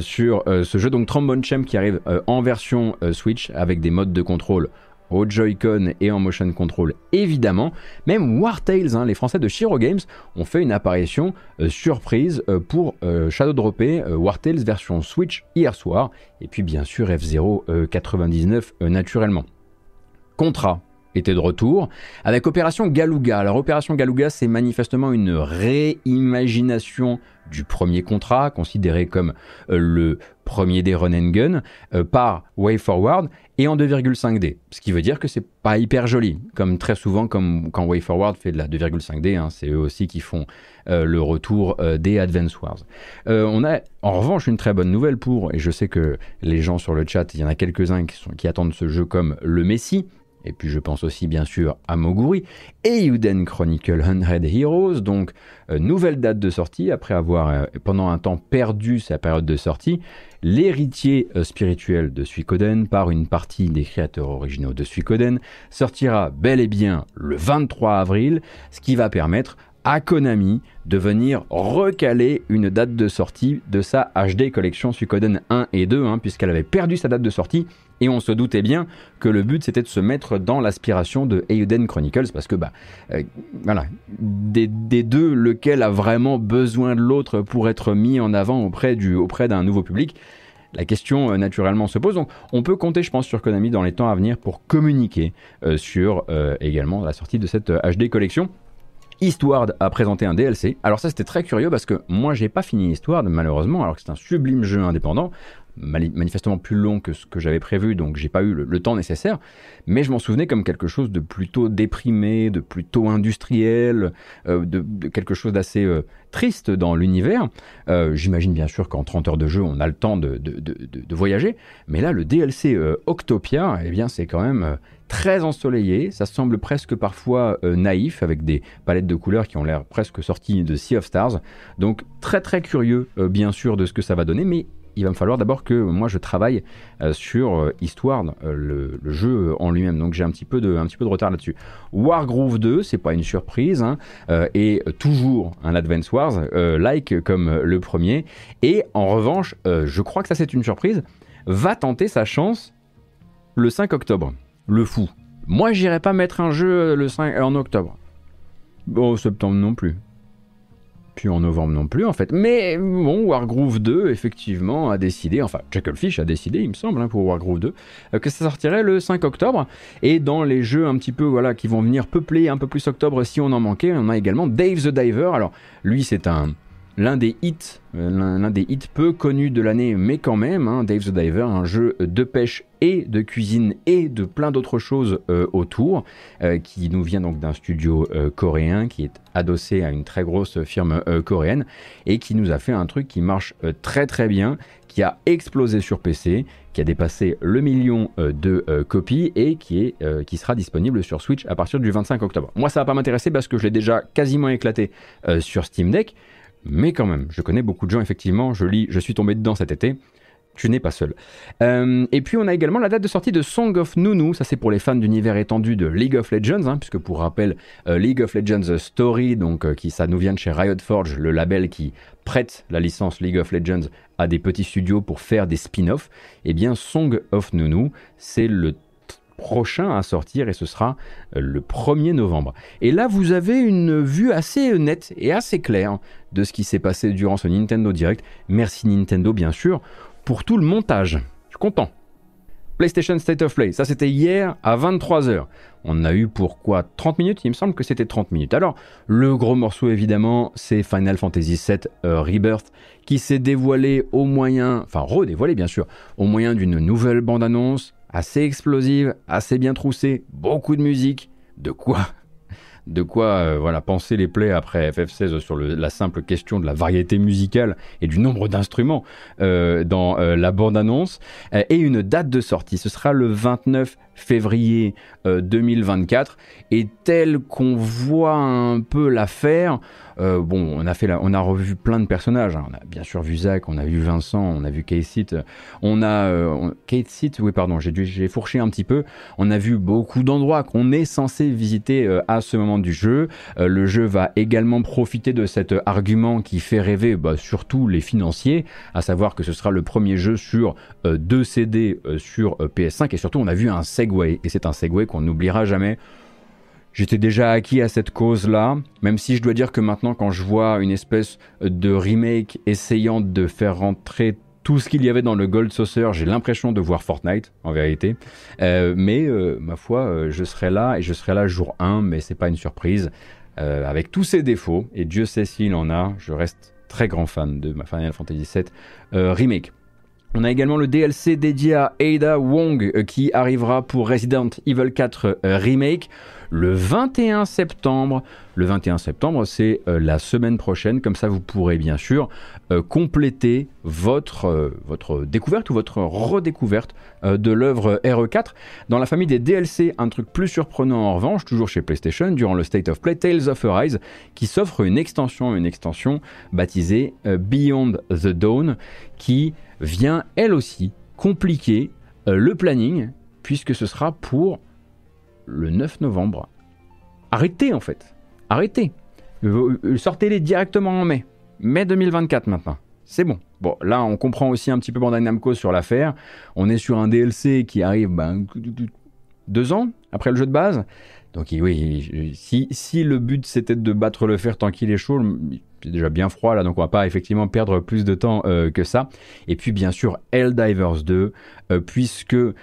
sur ce jeu, donc Trombone Champ qui arrive en version Switch avec des modes de contrôle au Joy-Con et en motion control évidemment. Même War Tales, hein, les Français de Shiro Games, ont fait une apparition surprise pour Shadow Dropper War version Switch hier soir. Et puis bien sûr F0 99 naturellement. Contrat était de retour avec Opération Galuga. Alors Opération Galuga, c'est manifestement une réimagination du premier contrat, considéré comme euh, le premier des run and gun, euh, par WayForward et en 2,5D. Ce qui veut dire que c'est pas hyper joli, comme très souvent comme quand WayForward fait de la 2,5D, hein, c'est eux aussi qui font euh, le retour des Advance Wars. on a en revanche une très bonne nouvelle pour, et je sais que les gens sur le chat, il y en a quelques-uns qui, attendent ce jeu comme le Messi, et puis je pense aussi bien sûr à Moguri, et Yuden Chronicle 100 Heroes, donc euh, nouvelle date de sortie, après avoir euh, pendant un temps perdu sa période de sortie, l'héritier euh, spirituel de Suikoden par une partie des créateurs originaux de Suikoden sortira bel et bien le 23 avril, ce qui va permettre à Konami de venir recaler une date de sortie de sa HD collection Suikoden 1 et 2, hein, puisqu'elle avait perdu sa date de sortie et on se doutait bien que le but c'était de se mettre dans l'aspiration de Eiyuden Chronicles parce que bah euh, voilà des, deux lequel a vraiment besoin de l'autre pour être mis en avant auprès du auprès d'un nouveau public? La question euh, naturellement se pose. Donc on peut compter je pense sur Konami dans les temps à venir pour communiquer euh, sur également la sortie de cette HD collection. Eastward a présenté un DLC. Alors ça c'était très curieux parce que moi j'ai pas fini Eastward malheureusement alors que c'est un sublime jeu indépendant manifestement plus long que ce que j'avais prévu, donc j'ai pas eu le, temps nécessaire, mais je m'en souvenais comme quelque chose de plutôt déprimé, de plutôt industriel, euh, de, quelque chose d'assez euh, triste dans l'univers. Euh, j'imagine bien sûr qu'en 30 heures de jeu, on a le temps de, de voyager, mais là, le DLC Octopia, eh bien, c'est quand même très ensoleillé, ça semble presque parfois naïf, avec des palettes de couleurs qui ont l'air presque sorties de Sea of Stars, donc très très curieux, bien sûr, de ce que ça va donner, mais il va me falloir d'abord que moi je travaille euh, sur euh, Histoire, euh, le, jeu en lui-même. Donc j'ai un, petit peu de, retard là-dessus. Wargroove 2, c'est pas une surprise, hein, et toujours un Advance Wars, like comme le premier. Et en revanche, je crois que ça c'est une surprise, va tenter sa chance le 5 octobre. Le fou. Moi j'irai pas mettre un jeu le 5 en octobre. Bon, septembre non plus puis en novembre non plus en fait. Mais bon, Wargroove 2 effectivement a décidé, enfin Chucklefish a décidé, il me semble, hein, pour Wargroove 2, euh, que ça sortirait le 5 octobre. Et dans les jeux un petit peu voilà qui vont venir peupler un peu plus octobre si on en manquait, on a également Dave the Diver. Alors lui c'est un l'un des hits, euh, l'un des hits peu connus de l'année, mais quand même, hein, Dave the Diver, un jeu de pêche et de cuisine et de plein d'autres choses euh, autour, euh, qui nous vient donc d'un studio coréen qui est adossé à une très grosse firme coréenne et qui nous a fait un truc qui marche très très bien, qui a explosé sur PC, qui a dépassé le million de copies et qui, est, qui sera disponible sur Switch à partir du 25 octobre. Moi ça va pas m'intéresser parce que je l'ai déjà quasiment éclaté sur Steam Deck mais quand même, je connais beaucoup de gens, effectivement, je lis, je suis tombé dedans cet été. Tu n'es pas seul. Euh, et puis on a également la date de sortie de Song of Nunu, ça c'est pour les fans d'univers étendu de League of Legends, hein, puisque pour rappel, euh, League of Legends Story, donc euh, qui ça nous vient de chez Riot Forge, le label qui prête la licence League of Legends à des petits studios pour faire des spin-offs, eh bien Song of Nunu, c'est le prochain à sortir et ce sera euh, le 1er novembre. Et là, vous avez une vue assez nette et assez claire de ce qui s'est passé durant ce Nintendo Direct. Merci Nintendo, bien sûr, pour tout le montage. Je suis content. PlayStation State of Play, ça c'était hier à 23h. On a eu pour quoi 30 minutes? Il me semble que c'était 30 minutes. Alors, le gros morceau évidemment, c'est Final Fantasy VII euh, Rebirth qui s'est dévoilé au moyen, enfin redévoilé bien sûr, au moyen d'une nouvelle bande-annonce assez explosive, assez bien troussée, beaucoup de musique, de quoi de quoi euh, voilà, penser les plaies après FF16 sur la simple question de la variété musicale et du nombre d'instruments euh, dans euh, la bande-annonce, et une date de sortie. Ce sera le 29 février 2024, et tel qu'on voit un peu l'affaire, euh, bon, on a, fait on a revu plein de personnages. Hein. On a bien sûr vu Zach, on a vu Vincent, on a vu Kate On a. Euh, Kate Seat, oui, pardon, j'ai fourché un petit peu. On a vu beaucoup d'endroits qu'on est censé visiter euh, à ce moment du jeu. le jeu va également profiter de cet argument qui fait rêver bah, surtout les financiers, à savoir que ce sera le premier jeu sur deux CD sur PS5 et surtout on a vu un Et c'est un Segway qu'on n'oubliera jamais. J'étais déjà acquis à cette cause-là, même si je dois dire que maintenant, quand je vois une espèce de remake essayant de faire rentrer tout ce qu'il y avait dans le Gold Saucer, j'ai l'impression de voir Fortnite, en vérité. Euh, mais ma foi, euh, je serai là et je serai là jour 1, mais c'est pas une surprise. Euh, avec tous ses défauts, et Dieu sait s'il en a, je reste très grand fan de Final Fantasy VII Remake. On a également le DLC dédié à Ada Wong qui arrivera pour Resident Evil 4 Remake le 21 septembre. Le 21 septembre, c'est euh, la semaine prochaine. Comme ça, vous pourrez bien sûr euh, compléter votre, euh, votre découverte ou votre redécouverte de l'œuvre RE4. Dans la famille des DLC, un truc plus surprenant en revanche, toujours chez PlayStation, durant le State of Play, Tales of Arise, qui s'offre une extension, une extension baptisée Beyond the Dawn, qui vient elle aussi compliquer le planning, puisque ce sera pour le 9 novembre. Arrêtez en fait. Arrêtez. Sortez-les directement en mai. Mai 2024 maintenant. C'est bon. Bon, là, on comprend aussi un petit peu Bandai Namco sur l'affaire. On est sur un DLC qui arrive ben, deux ans après le jeu de base. Donc oui, si, si le but c'était de battre le fer tant qu'il est chaud, c'est déjà bien froid là, donc on va pas effectivement perdre plus de temps euh, que ça. Et puis bien sûr Helldivers 2, euh, puisque euh,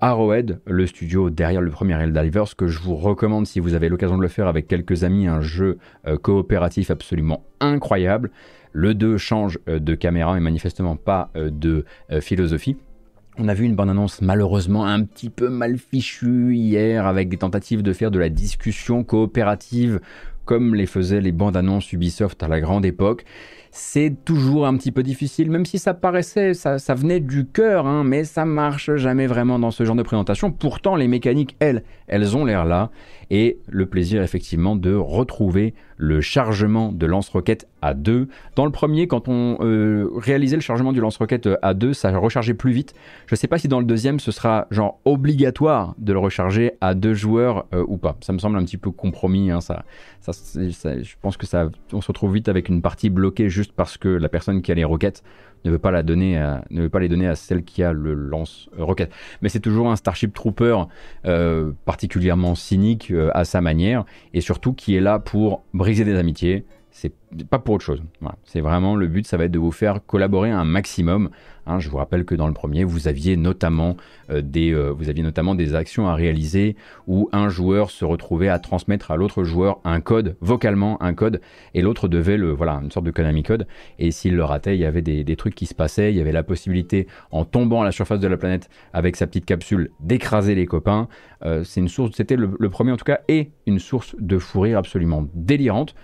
Arrowhead, le studio derrière le premier Helldivers, que je vous recommande si vous avez l'occasion de le faire avec quelques amis, un jeu coopératif absolument incroyable. Le 2 change de caméra et manifestement pas de philosophie. On a vu une bande-annonce malheureusement un petit peu mal fichue hier avec des tentatives de faire de la discussion coopérative comme les faisaient les bandes-annonces Ubisoft à la grande époque c'est toujours un petit peu difficile, même si ça paraissait, ça, venait du cœur, hein, mais ça marche jamais vraiment dans ce genre de présentation. Pourtant, les mécaniques, elles, elles ont l'air là, et le plaisir effectivement de retrouver le chargement de lance-roquette à deux. Dans le premier, quand on euh, réalisait le chargement du lance-roquette euh, à deux, ça rechargeait plus vite. Je ne sais pas si dans le deuxième, ce sera genre obligatoire de le recharger à deux joueurs euh, ou pas. Ça me semble un petit peu compromis. Hein, je pense que ça, on se retrouve vite avec une partie bloquée juste parce que la personne qui a les roquettes ne veut pas la donner ne veut pas les donner à celle qui a le lance-roquette. Mais c'est toujours un Starship Trooper particulièrement cynique à sa manière et surtout qui est là pour briser des amitiés. C'est pas pour autre chose. C'est vraiment le but, ça va être de vous faire collaborer un maximum. Hein. je vous rappelle que dans le premier, vous aviez notamment euh, des, euh, vous aviez notamment des actions à réaliser où un joueur se retrouvait à transmettre à l'autre joueur un code vocalement, un code, et l'autre devait le, voilà, une sorte de Konami code. Et s'il le ratait, il y avait des, trucs qui se passaient. Il y avait la possibilité, en tombant à la surface de la planète avec sa petite capsule, d'écraser les copains. Euh, c'était le, le premier en tout cas, et une source de fou rire absolument délirante.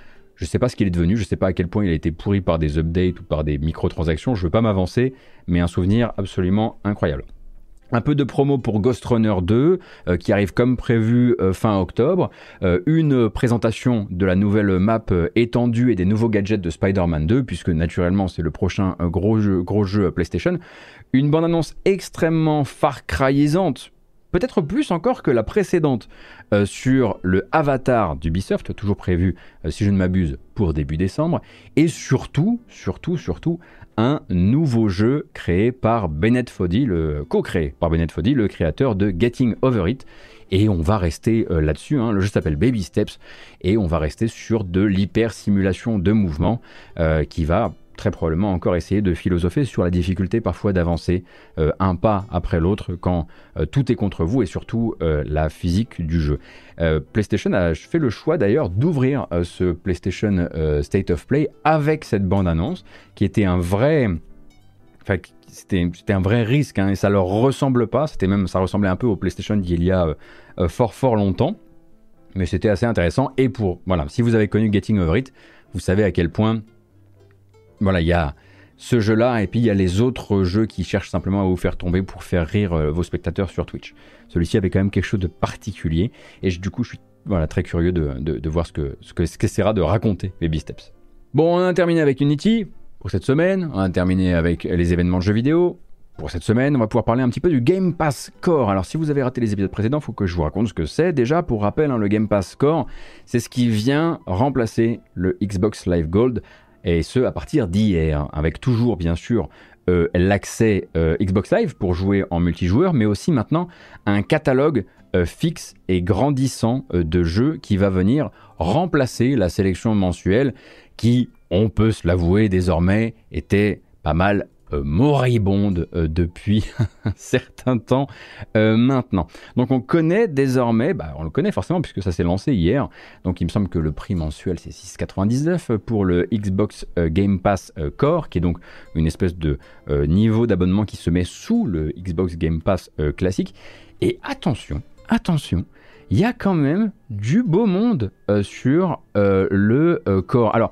Je ne sais pas ce qu'il est devenu, je ne sais pas à quel point il a été pourri par des updates ou par des microtransactions, je ne veux pas m'avancer, mais un souvenir absolument incroyable. Un peu de promo pour Ghost Runner 2 euh, qui arrive comme prévu euh, fin octobre. Euh, une présentation de la nouvelle map étendue et des nouveaux gadgets de Spider-Man 2 puisque naturellement c'est le prochain gros jeu, gros PlayStation. Une bande-annonce extrêmement Far Cryisante peut-être plus encore que la précédente euh, sur le Avatar d'Ubisoft, toujours prévu, euh, si je ne m'abuse, pour début décembre, et surtout, surtout, surtout, un nouveau jeu créé par Bennett Foddy, le co-créé par Bennett Foddy, le créateur de Getting Over It. Et on va rester euh, là-dessus. Hein. Le jeu s'appelle Baby Steps et on va rester sur de l'hyper simulation de mouvement qui va très probablement encore essayer de philosopher sur la difficulté parfois d'avancer euh, un pas après l'autre quand euh, tout est contre vous et surtout euh, la physique du jeu. PlayStation a fait le choix d'ailleurs d'ouvrir ce PlayStation State of Play avec cette bande-annonce qui était un vrai... C'était un vrai risque hein, et ça leur ressemble pas. C'était même, ça ressemblait un peu au PlayStation d'il y a fort fort longtemps, mais c'était assez intéressant. Et pour voilà, si vous avez connu Getting Over It, vous savez à quel point voilà, il y a ce jeu-là et puis il y a les autres jeux qui cherchent simplement à vous faire tomber pour faire rire euh, vos spectateurs sur Twitch. Celui-ci avait quand même quelque chose de particulier et du coup je suis très curieux de, voir ce que ce qu'essaiera de raconter Baby Steps. Bon, on a terminé avec Unity pour cette semaine, on a terminé avec les événements de jeux vidéo. Pour cette semaine, on va pouvoir parler un petit peu du Game Pass Core. Alors, si vous avez raté les épisodes précédents, il faut que je vous raconte ce que c'est. Déjà, pour rappel, hein, le Game Pass Core, c'est ce qui vient remplacer le Xbox Live Gold et ce à partir d'hier, avec toujours bien sûr euh, l'accès euh, Xbox Live pour jouer en multijoueur, mais aussi maintenant un catalogue euh, fixe et grandissant de jeux qui va venir remplacer la sélection mensuelle qui, on peut se l'avouer désormais, était pas mal moribonde euh, depuis un certain temps euh, maintenant. Donc on connaît désormais, bah, on le connaît forcément puisque ça s'est lancé hier, donc il me semble que le prix mensuel c'est 6,99 pour le Xbox Game Pass Core, qui est donc une espèce de niveau d'abonnement qui se met sous le Xbox Game Pass classique. Et attention, attention, il y a quand même du beau monde sur le Core. Alors,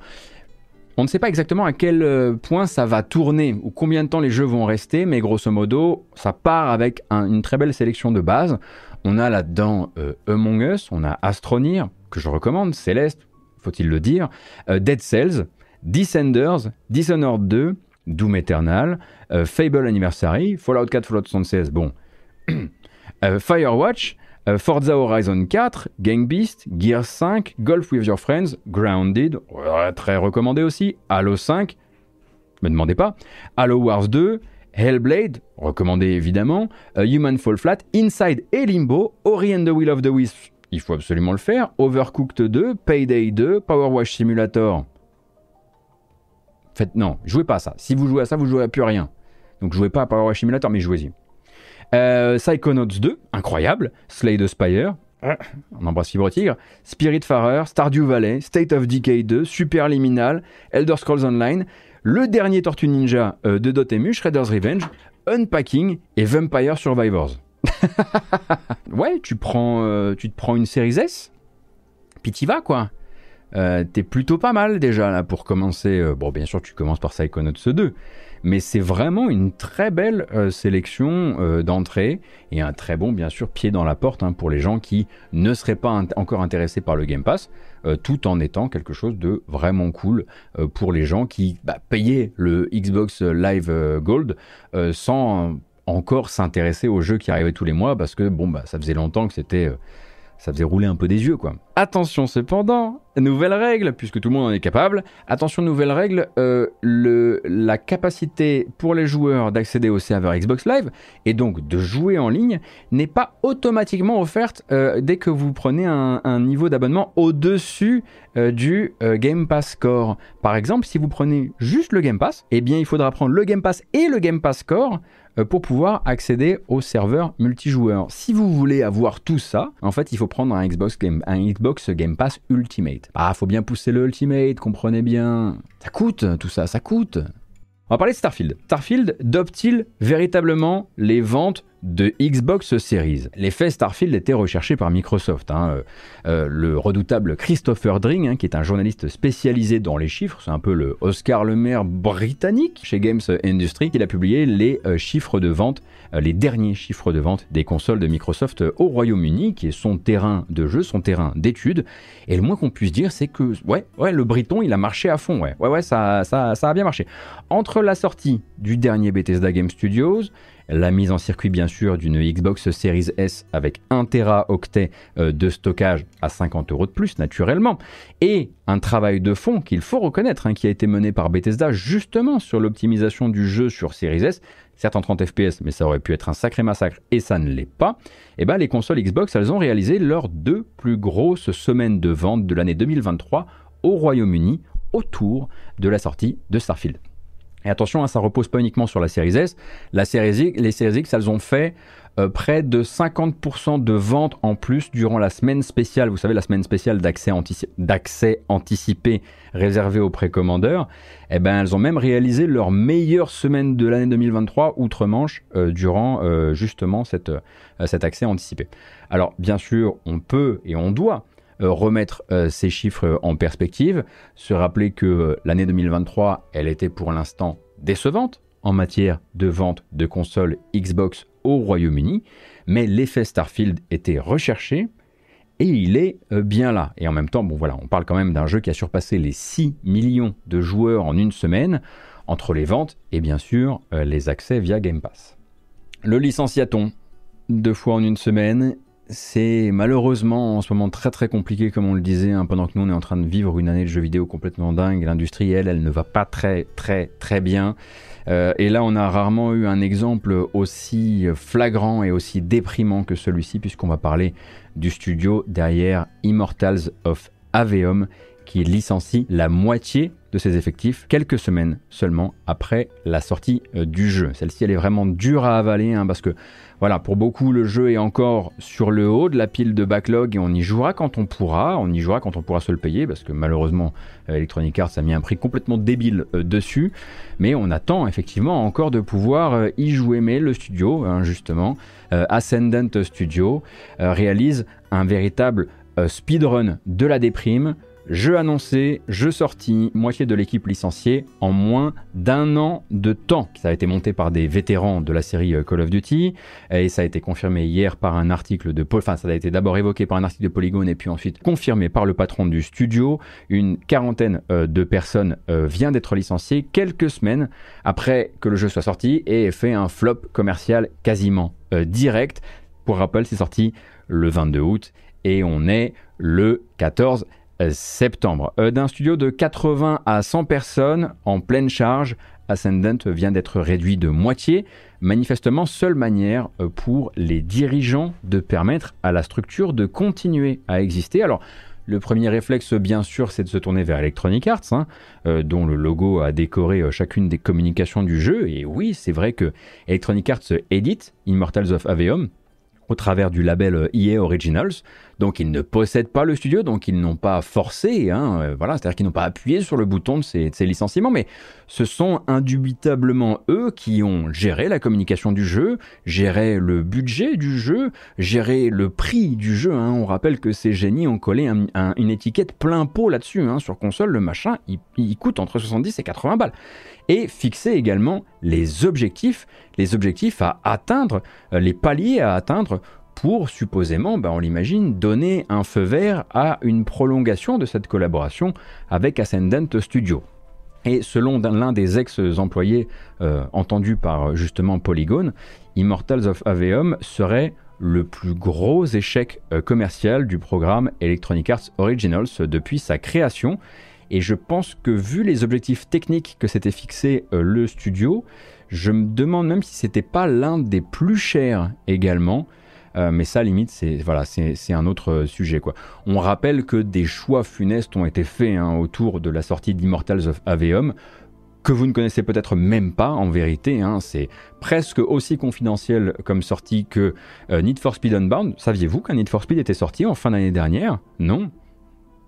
on ne sait pas exactement à quel euh, point ça va tourner ou combien de temps les jeux vont rester, mais grosso modo, ça part avec une très belle sélection de base. On a là-dedans euh, Among Us, on a Astroneer, que je recommande, Céleste, faut-il le dire, euh, Dead Cells, Descenders, Dishonored 2, Doom Eternal, Fable Anniversary, Fallout 4, Fallout 76, bon, Firewatch, Forza Horizon 4, Gang Beast, Gears 5, Golf with Your Friends, Grounded, très recommandé aussi, Halo 5, me demandez pas, Halo Wars 2, Hellblade, recommandé évidemment, Human Fall Flat, Inside et Limbo, Ori and the Will of the Wisps, il faut absolument le faire, Overcooked 2, Payday 2, Power Wash Simulator. Faites non, jouez pas à ça. Si vous jouez à ça, vous jouez à plus rien. Donc jouez pas à Power Wash Simulator, mais jouez-y. Euh, Psychonauts 2, incroyable. Slay the Spire, on embrasse Fibre Tigre, Spiritfarer, Stardew Valley, State of Decay 2, Superliminal, Elder Scrolls Online, le dernier Tortue Ninja euh, de Dotemu, Shredder's Revenge, Unpacking et Vampire Survivors. ouais, tu prends, euh, tu te prends une série S, puis t'y vas quoi. Euh, t'es plutôt pas mal déjà là pour commencer. bon, bien sûr, tu commences par Psychonauts 2, mais c'est vraiment une très belle euh, sélection euh, d'entrée et un très bon, bien sûr, pied dans la porte hein, pour les gens qui ne seraient pas encore intéressés par le Game Pass, euh, tout en étant quelque chose de vraiment cool pour les gens qui bah, payaient le Xbox Live Gold sans encore s'intéresser aux jeux qui arrivaient tous les mois parce que bon bah ça faisait longtemps que c'était ça faisait rouler un peu des yeux, quoi. Attention cependant, nouvelle règle, puisque tout le monde en est capable. Attention, nouvelle règle, euh, la capacité pour les joueurs d'accéder au serveur Xbox Live et donc de jouer en ligne n'est pas automatiquement offerte euh, dès que vous prenez un, niveau d'abonnement au-dessus euh, du Game Pass Core. Par exemple, si vous prenez juste le Game Pass, eh bien il faudra prendre le Game Pass et le Game Pass Core pour pouvoir accéder au serveur multijoueur. Si vous voulez avoir tout ça, en fait, il faut prendre un Xbox Game, un Xbox Game Pass Ultimate. Ah, faut bien pousser le Ultimate, comprenez bien. Ça coûte, tout ça, ça coûte. On va parler de Starfield. Starfield dope-t-il véritablement les ventes de Xbox Series? L'effet Starfield était recherché par Microsoft. Hein. Euh, euh, le redoutable Christopher Dring, hein, qui est un journaliste spécialisé dans les chiffres, c'est un peu le Oscar Le Maire britannique chez Games Industry, il a publié les euh, chiffres de vente, les derniers chiffres de vente des consoles de Microsoft au Royaume-Uni, qui est son terrain de jeu, son terrain d'étude. Et le moins qu'on puisse dire, c'est que ouais, ouais, le Briton, il a marché à fond. Ouais, ouais ça, ça, ça a bien marché. Entre la sortie du dernier Bethesda Game Studios, la mise en circuit bien sûr d'une Xbox Series S avec 1 Teraoctet euh, de stockage à 50 euros de plus naturellement, et un travail de fond qu'il faut reconnaître hein, qui a été mené par Bethesda justement sur l'optimisation du jeu sur Series S, certes en 30 fps mais ça aurait pu être un sacré massacre et ça ne l'est pas, et eh ben les consoles Xbox elles ont réalisé leurs deux plus grosses semaines de vente de l'année 2023 au Royaume-Uni autour de la sortie de Starfield. Et attention, hein, ça repose pas uniquement sur la série S. La série les séries X, elles ont fait près de 50% de ventes en plus durant la semaine spéciale. Vous savez, la semaine spéciale d'accès, anticipé réservée aux précommandeurs. Eh ben, elles ont même réalisé leur meilleure semaine de l'année 2023 outre-Manche euh, durant euh, justement cette, cet accès anticipé. Alors, bien sûr, on peut et on doit euh, remettre euh, ces chiffres en perspective, se rappeler que euh, l'année 2023, elle était pour l'instant décevante en matière de vente de consoles Xbox au Royaume-Uni, mais l'effet Starfield était recherché et il est bien là. Et en même temps, bon voilà, on parle quand même d'un jeu qui a surpassé les 6 millions de joueurs en une semaine entre les ventes et bien sûr les accès via Game Pass. Le licenciaton, deux fois en une semaine, c'est malheureusement en ce moment très très compliqué comme on le disait hein, pendant que nous on est en train de vivre une année de jeux vidéo complètement dingue l'industrie elle elle ne va pas très très très bien euh, et là on a rarement eu un exemple aussi flagrant et aussi déprimant que celui-ci puisqu'on va parler du studio derrière Immortals of Aveum qui licencie la moitié de ses effectifs quelques semaines seulement après la sortie euh, du jeu. Celle-ci elle est vraiment dure à avaler hein, parce que voilà, pour beaucoup, le jeu est encore sur le haut de la pile de backlog et on y jouera quand on pourra. On y jouera quand on pourra se le payer parce que malheureusement, euh, Electronic Arts a mis un prix complètement débile euh, dessus. Mais on attend effectivement encore de pouvoir y jouer. Mais le studio, hein, justement, Ascendant Studio, réalise un véritable speedrun de la déprime Jeu annoncé, jeu sorti, moitié de l'équipe licenciée en moins d'un an de temps. Ça a été monté par des vétérans de la série euh, Call of Duty et ça a été confirmé hier par un article de enfin ça a été d'abord évoqué par un article de Polygon et puis ensuite confirmé par le patron du studio. Une quarantaine euh, de personnes euh, vient d'être licenciées quelques semaines après que le jeu soit sorti et fait un flop commercial quasiment direct. Pour rappel, c'est sorti le 22 août et on est le 14 septembre. D'un studio de 80 à 100 personnes en pleine charge, Ascendant vient d'être réduit de moitié. Manifestement, seule manière pour les dirigeants de permettre à la structure de continuer à exister. Alors, le premier réflexe, bien sûr, c'est de se tourner vers Electronic Arts, hein, euh, dont le logo a décoré euh, chacune des communications du jeu. Et oui, c'est vrai que Electronic Arts édite Immortals of Aveum au travers du label EA euh, e Originals. Donc ils ne possèdent pas le studio, donc ils n'ont pas forcé, hein, euh, voilà, c'est-à-dire qu'ils n'ont pas appuyé sur le bouton de ces, licenciements, mais ce sont indubitablement eux qui ont géré la communication du jeu, géré le budget du jeu, géré le prix du jeu. Hein. On rappelle que ces génies ont collé une étiquette plein pot là-dessus, hein. sur console, le machin, il, il coûte entre 70 et 80 balles et fixer également les objectifs, les objectifs à atteindre, euh, les paliers à atteindre pour supposément, ben on l'imagine, donner un feu vert à une prolongation de cette collaboration avec Ascendant Studio. Et selon l'un des ex-employés euh, entendus par justement Polygon, Immortals of Aveum serait le plus gros échec euh, commercial du programme Electronic Arts Originals depuis sa création. Et je pense que vu les objectifs techniques que s'était fixé euh, le studio, je me demande même si c'était pas l'un des plus chers également. Euh, mais ça, limite, c'est voilà, c'est un autre sujet. Quoi. On rappelle que des choix funestes ont été faits hein, autour de la sortie d'Immortals of Aveum, que vous ne connaissez peut-être même pas en vérité. Hein. c'est presque aussi confidentiel comme sortie que euh, Need for Speed Unbound. Saviez-vous qu'un Need for Speed était sorti en fin d'année dernière? Non.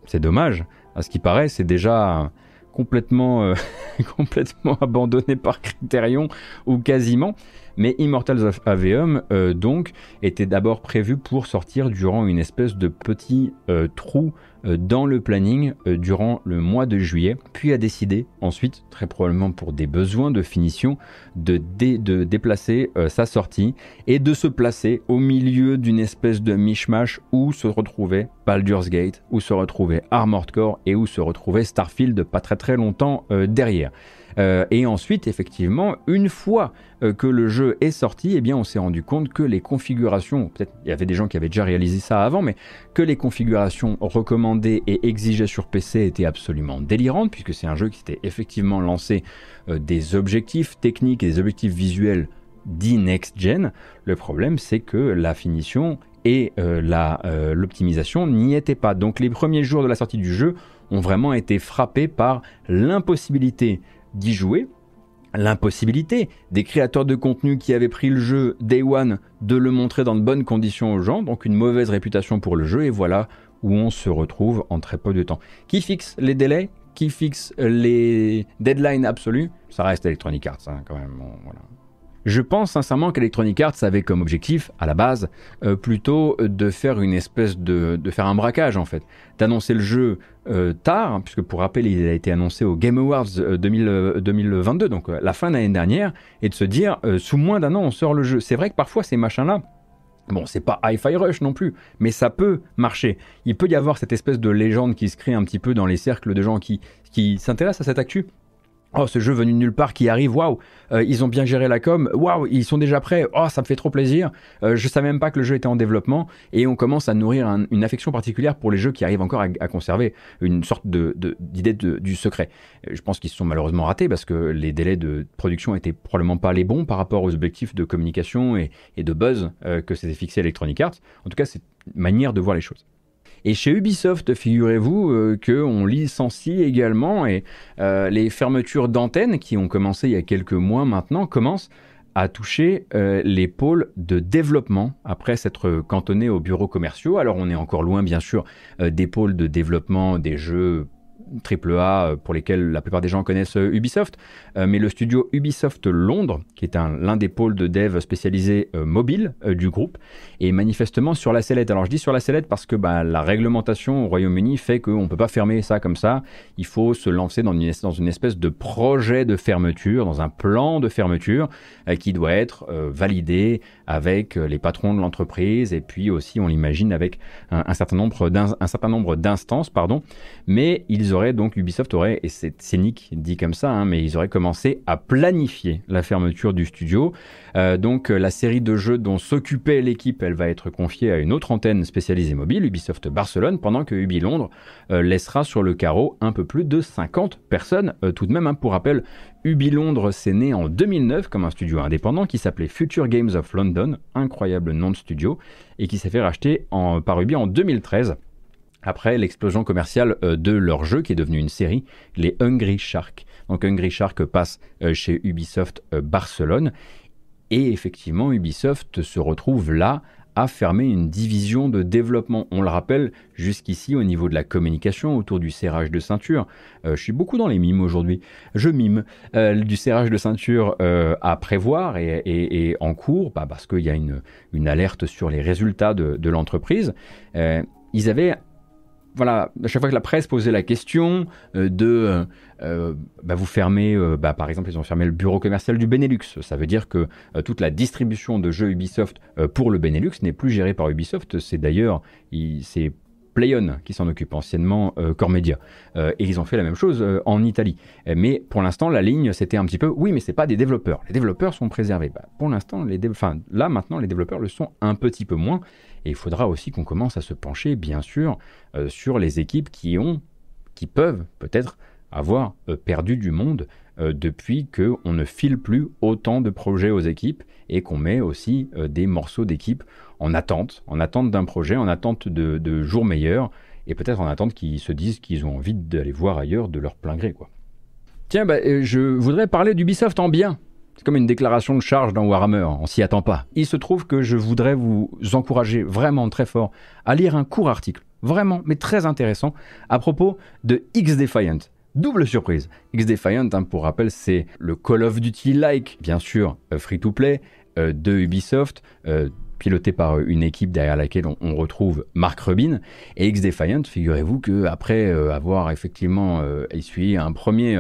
C'est dommage. À ce qui paraît, c'est déjà complètement, euh, complètement abandonné par Criterion ou quasiment. Mais Immortals of Aveum, euh, donc, était d'abord prévu pour sortir durant une espèce de petit euh, trou euh, dans le planning durant le mois de juillet, puis a décidé ensuite, très probablement pour des besoins de finition, de, de déplacer sa sortie et de se placer au milieu d'une espèce de mishmash où se retrouvait Baldur's Gate, où se retrouvait Armored Core et où se retrouvait Starfield pas très très longtemps derrière. Euh, et ensuite, effectivement, une fois euh, que le jeu est sorti, eh bien, on s'est rendu compte que les configurations, peut-être il y avait des gens qui avaient déjà réalisé ça avant, mais que les configurations recommandées et exigées sur PC étaient absolument délirantes, puisque c'est un jeu qui s'était effectivement lancé euh, des objectifs techniques et des objectifs visuels dits next-gen. Le problème, c'est que la finition et l'optimisation n'y étaient pas. Donc les premiers jours de la sortie du jeu ont vraiment été frappés par l'impossibilité d'y jouer, l'impossibilité des créateurs de contenu qui avaient pris le jeu Day One de le montrer dans de bonnes conditions aux gens, donc une mauvaise réputation pour le jeu, et voilà où on se retrouve en très peu de temps. Qui fixe les délais? Qui fixe les deadlines absolus? Ça reste Electronic Arts, hein, quand même. voilà. Je pense sincèrement qu'Electronic Arts avait comme objectif, à la base, euh, plutôt de faire une espèce de, faire un braquage en fait, d'annoncer le jeu euh, tard, puisque pour rappel, il a été annoncé au Game Awards 2022, euh, donc la fin de l'année dernière, et de se dire, sous moins d'un an, on sort le jeu. C'est vrai que parfois ces machins-là, Bon, c'est pas Hi-Fi Rush non plus, mais ça peut marcher. Il peut y avoir cette espèce de légende qui se crée un petit peu dans les cercles de gens qui, qui s'intéressent à cette actu Oh, ce jeu venu de nulle part qui arrive, waouh, euh, ils ont bien géré la com, waouh, ils sont déjà prêts, oh, ça me fait trop plaisir. Euh, je savais même pas que le jeu était en développement et on commence à nourrir une affection particulière pour les jeux qui arrivent encore à, conserver une sorte d'idée de, du secret. Euh, je pense qu'ils se sont malheureusement ratés parce que les délais de production étaient probablement pas les bons par rapport aux objectifs de communication et, et de buzz que s'était fixé Electronic Arts. En tout cas, c'est une manière de voir les choses. Et chez Ubisoft, figurez-vous euh, qu'on licencie également et euh, les fermetures d'antennes qui ont commencé il y a quelques mois maintenant commencent à toucher euh, les pôles de développement après s'être cantonné aux bureaux commerciaux. Alors on est encore loin bien sûr des pôles de développement des jeux triple A euh, pour lesquels la plupart des gens connaissent euh, Ubisoft, euh, mais le studio Ubisoft Londres, qui est l'un des pôles de dev spécialisés mobile du groupe, est manifestement sur la sellette. Alors je dis sur la sellette parce que bah, la réglementation au Royaume-Uni fait qu'on ne peut pas fermer ça comme ça, il faut se lancer dans une espèce de projet de fermeture, dans un plan de fermeture qui doit être validé avec les patrons de l'entreprise et puis aussi, on l'imagine, avec un, certain nombre certain nombre d'instances, pardon. Mais ils auraient donc Ubisoft aurait et c'est cynique dit comme ça, hein, mais ils auraient commencé à planifier la fermeture du studio. Euh, donc la série de jeux dont s'occupait l'équipe, elle va être confiée à une autre antenne spécialisée mobile, Ubisoft Barcelone, pendant que Ubi Londres euh, laissera sur le carreau un peu plus de 50 personnes euh, tout de même. Hein. Pour rappel, Ubi Londres s'est né en 2009 comme un studio indépendant qui s'appelait Future Games of London, incroyable nom de studio, et qui s'est fait racheter par Ubi en 2013 après l'explosion commerciale euh, de leur jeu qui est devenu une série, les Hungry Shark. Donc Hungry Shark passe chez Ubisoft Barcelone et effectivement Ubisoft se retrouve là à fermer une division de développement. On le rappelle, jusqu'ici, au niveau de la communication autour du serrage de ceinture, euh, je suis beaucoup dans les mimes aujourd'hui, je mime, euh, du serrage de ceinture euh, à prévoir et, en cours, bah, parce qu'il y a une, alerte sur les résultats de, de l'entreprise. ils avaient voilà, à chaque fois que la presse posait la question euh, de euh, euh, bah, vous fermez, bah, par exemple, ils ont fermé le bureau commercial du Benelux. Ça veut dire que toute la distribution de jeux Ubisoft pour le Benelux n'est plus gérée par Ubisoft. C'est d'ailleurs, c'est Playon qui s'en occupe anciennement Core Media. et ils ont fait la même chose en Italie. Mais pour l'instant, la ligne, c'était un petit peu, oui, mais c'est pas des développeurs. Les développeurs sont préservés. Bah, pour l'instant, les là maintenant, les développeurs le sont un petit peu moins. Et il faudra aussi qu'on commence à se pencher, bien sûr, euh, sur les équipes qui ont, qui peuvent peut-être avoir euh, perdu du monde euh, depuis qu'on ne file plus autant de projets aux équipes et qu'on met aussi des morceaux d'équipe en attente, en attente d'un projet, en attente de, jours meilleurs et peut-être en attente qu'ils se disent qu'ils ont envie d'aller voir ailleurs de leur plein gré. Tiens, bah, je voudrais parler d'Ubisoft en bien. C'est comme une déclaration de charge dans Warhammer, on s'y attend pas. Il se trouve que je voudrais vous encourager vraiment très fort à lire un court article, vraiment, mais très intéressant, à propos de X-Defiant. Double surprise. X-Defiant, hein, pour rappel, c'est le Call of Duty-like, bien sûr, euh, free-to-play, euh, de Ubisoft, euh, piloté par une équipe derrière laquelle on, retrouve Mark Rubin. Et X-Defiant, figurez-vous que après avoir effectivement essuyé un premier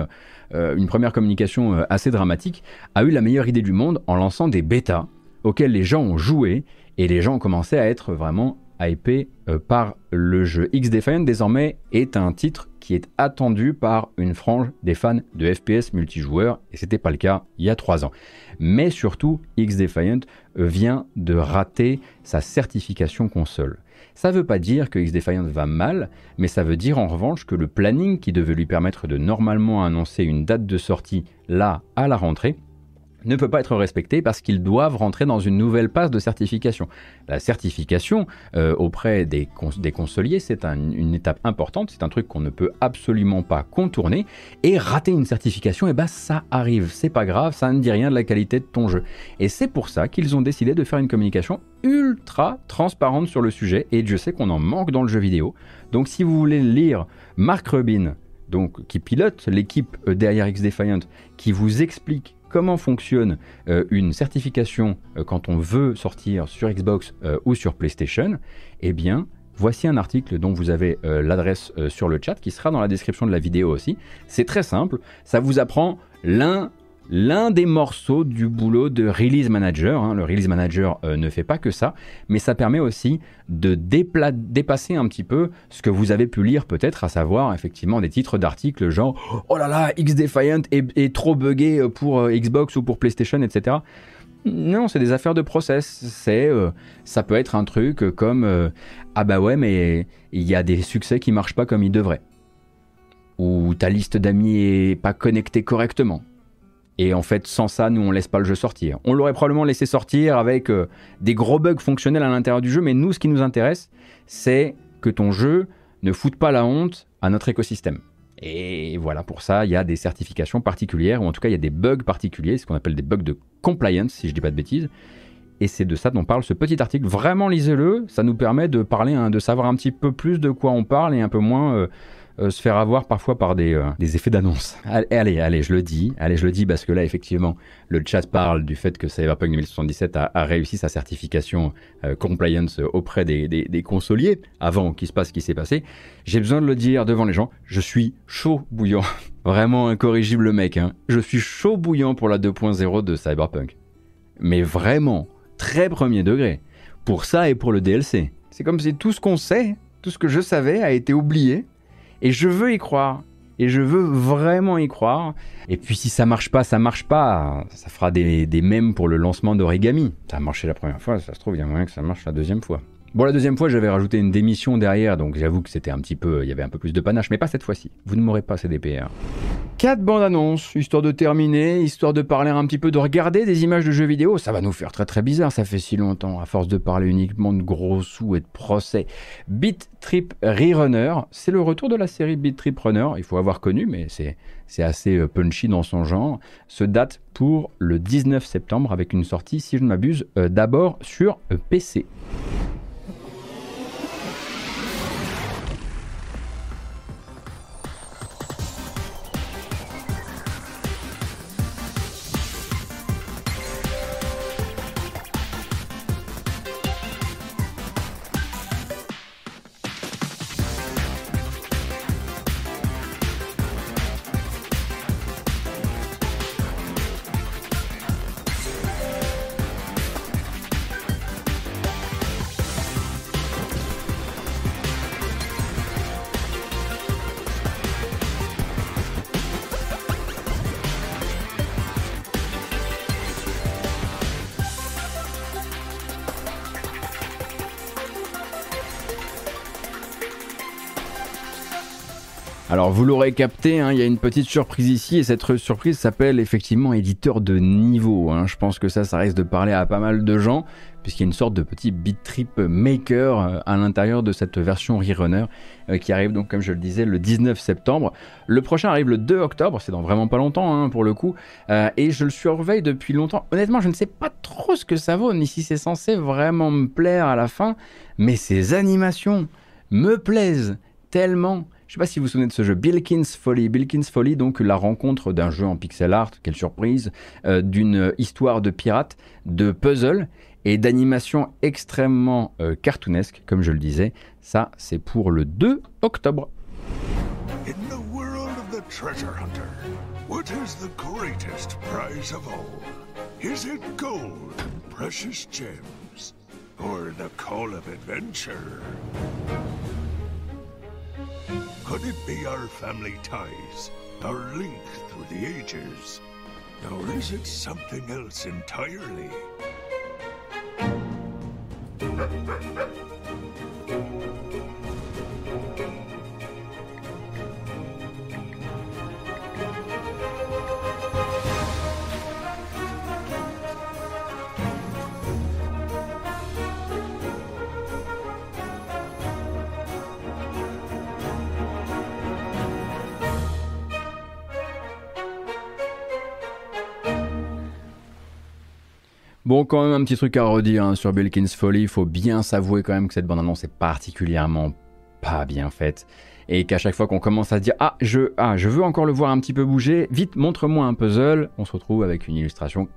une première communication euh, assez dramatique, a eu la meilleure idée du monde en lançant des bêtas auxquels les gens ont joué et les gens ont commencé à être vraiment hypés euh, par le jeu. X-Defiant désormais est un titre qui est attendu par une frange des fans de FPS multijoueur et c'était pas le cas il y a trois ans. Mais surtout, X-Defiant vient de rater sa certification console. Ça ne veut pas dire que X-Defiant va mal, mais ça veut dire en revanche que le planning qui devait lui permettre de normalement annoncer une date de sortie là à la rentrée ne peut pas être respecté parce qu'ils doivent rentrer dans une nouvelle passe de certification. La certification euh, auprès des, consoliers, c'est une étape importante, c'est un truc qu'on ne peut absolument pas contourner. Et rater une certification, eh ben ça arrive, c'est pas grave, ça ne dit rien de la qualité de ton jeu. Et c'est pour ça qu'ils ont décidé de faire une communication ultra transparente sur le sujet. Et je sais qu'on en manque dans le jeu vidéo. Donc si vous voulez lire Mark Rubin, donc qui pilote l'équipe euh, derrière X-Defiant, qui vous explique comment fonctionne euh, une certification euh, quand on veut sortir sur Xbox euh, ou sur PlayStation, eh bien, voici un article dont vous avez l'adresse sur le chat qui sera dans la description de la vidéo aussi. C'est très simple, ça vous apprend l'un l'un des morceaux du boulot de Release Manager. Hein. Le Release Manager euh, ne fait pas que ça, mais ça permet aussi de dépasser un petit peu ce que vous avez pu lire peut-être, à savoir effectivement des titres d'articles genre Oh là là, X-Defiant est, trop buggé pour euh, Xbox ou pour PlayStation, etc. Non, c'est des affaires de process. C'est, euh, ça peut être un truc comme ah bah ouais, mais il y a des succès qui marchent pas comme ils devraient, ou ta liste d'amis est pas connectée correctement, et en fait, sans ça, nous, on laisse pas le jeu sortir. On l'aurait probablement laissé sortir avec euh, des gros bugs fonctionnels à l'intérieur du jeu, mais nous, ce qui nous intéresse, c'est que ton jeu ne foute pas la honte à notre écosystème. Et voilà, pour ça, il y a des certifications particulières, ou en tout cas, il y a des bugs particuliers, ce qu'on appelle des bugs de compliance, si je dis pas de bêtises. Et c'est de ça dont parle ce petit article. Vraiment, lisez-le, ça nous permet de parler, de savoir un petit peu plus de quoi on parle et un peu moins... Euh, se faire avoir parfois par des, euh, des effets d'annonce. Allez, allez, je le dis. Allez, je le dis parce que là, effectivement, le chat parle du fait que Cyberpunk 2077 a, réussi sa certification euh, compliance auprès des, des, des consoliers avant qu'il se passe ce qui s'est passé. J'ai besoin de le dire devant les gens. Je suis chaud bouillant. Vraiment incorrigible mec. Hein. Je suis chaud bouillant pour la 2.0 de Cyberpunk. Mais vraiment, très premier degré. Pour ça et pour le DLC. C'est comme si tout ce qu'on sait, tout ce que je savais a été oublié. Et je veux y croire. Et je veux vraiment y croire. Et puis si ça marche pas, ça marche pas. Ça fera des, des mèmes pour le lancement d'Origami. Ça a marché la première fois, ça se trouve, il y a moyen que ça marche la deuxième fois. Bon, la deuxième fois, j'avais rajouté une démission derrière, donc j'avoue que c'était un petit peu, il y avait un peu plus de panache, mais pas cette fois-ci. Vous ne m'aurez pas CDPR. Quatre bandes annonces, histoire de terminer, histoire de parler un petit peu, de regarder des images de jeux vidéo. Ça va nous faire très très bizarre, ça fait si longtemps, à force de parler uniquement de gros sous et de procès. Beat Trip Rerunner, c'est le retour de la série Beat Trip Runner. Il faut avoir connu, mais c'est c'est assez euh, punchy dans son genre, se date pour le 19 septembre avec une sortie, si je ne m'abuse, euh, d'abord sur euh, PC. Vous l'aurez capté, hein, il y a une petite surprise ici et cette surprise s'appelle effectivement éditeur de niveau. Hein. Je pense que ça, ça risque de parler à pas mal de gens puisqu'il y a une sorte de petit beat trip maker euh, à l'intérieur de cette version Rerunner euh, qui arrive donc comme je le disais le 19 septembre. Le prochain arrive le 2 octobre, c'est dans vraiment pas longtemps hein, pour le coup, euh, et je le surveille depuis longtemps. Honnêtement, je ne sais pas trop ce que ça vaut ni si c'est censé vraiment me plaire à la fin, mais ces animations me plaisent tellement. Je sais pas si vous vous souvenez de ce jeu, Bilkins Folly. Bilkins Folly, donc la rencontre d'un jeu en pixel art, quelle surprise, euh, d'une histoire de pirate, de puzzle et d'animation extrêmement euh, cartoonesque, comme je le disais. Ça, c'est pour le 2 octobre. In the world of the treasure hunter, what is the greatest prize of all? Is it gold, precious gems, or the call of adventure? Could it be our family ties, our link through the ages? Or is it something else entirely? Bon, quand même un petit truc à redire hein, sur Bilkins Folly, il faut bien s'avouer quand même que cette bande-annonce est particulièrement pas bien faite. Et qu'à chaque fois qu'on commence à se dire ah je ah je veux encore le voir un petit peu bouger, vite montre-moi un puzzle, on se retrouve avec une illustration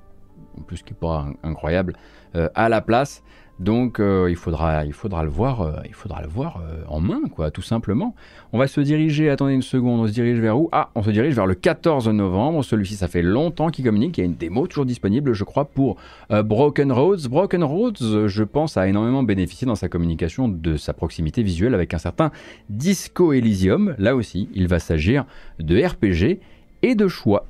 en plus qui est pas incroyable euh, à la place. Donc euh, il, faudra, il faudra le voir, euh, il faudra le voir euh, en main, quoi, tout simplement. On va se diriger, attendez une seconde, on se dirige vers où? Ah, on se dirige vers le 14 novembre. Celui-ci, ça fait longtemps qu'il communique. Il y a une démo toujours disponible, je crois, pour Broken Roads. Broken Roads, je pense, a énormément bénéficié dans sa communication de sa proximité visuelle avec un certain Disco Elysium. Là aussi, il va s'agir de RPG et de choix.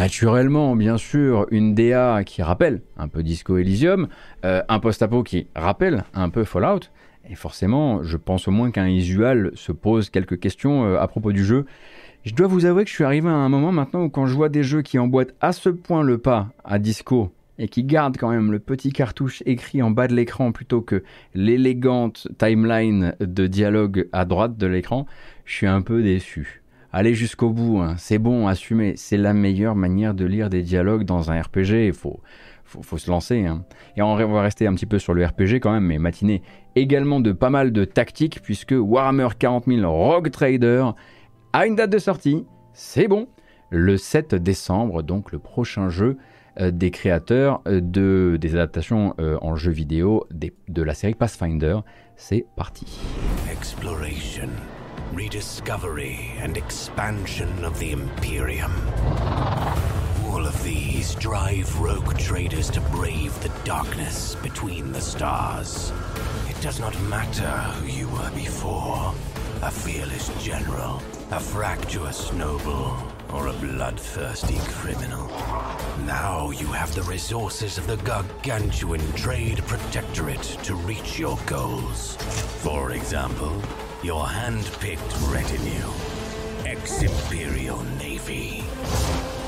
Naturellement, bien sûr, une DA qui rappelle un peu Disco Elysium, euh, un post-apo qui rappelle un peu Fallout, Et forcément, je pense au moins qu'un usual se pose quelques questions euh, à propos du jeu. Je dois vous avouer que je suis arrivé à un moment maintenant où quand je vois des jeux qui emboîtent à ce point le pas à Disco et qui gardent quand même le petit cartouche écrit en bas de l'écran plutôt que l'élégante timeline de dialogue à droite de l'écran, je suis un peu déçu. Allez jusqu'au bout, hein. c'est bon, assumez, c'est la meilleure manière de lire des dialogues dans un RPG, il faut, faut, se lancer. Hein. Et on va rester un petit peu sur le RPG quand même, mais matinée également de pas mal de tactiques, puisque Warhammer 40 000 Rogue Trader a une date de sortie, c'est bon, le 7 décembre, donc le prochain jeu euh, des créateurs euh, de, des adaptations euh, en jeu vidéo de la série Pathfinder. C'est parti. Exploration, rediscovery and expansion of the Imperium. All of these drive rogue traders to brave the darkness between the stars. It does not matter who you were before. A fearless general, a fractious noble, or a bloodthirsty criminal. Now you have the resources of the gargantuan trade protectorate to reach your goals. For example, your hand-picked retinue, ex-Imperial Navy.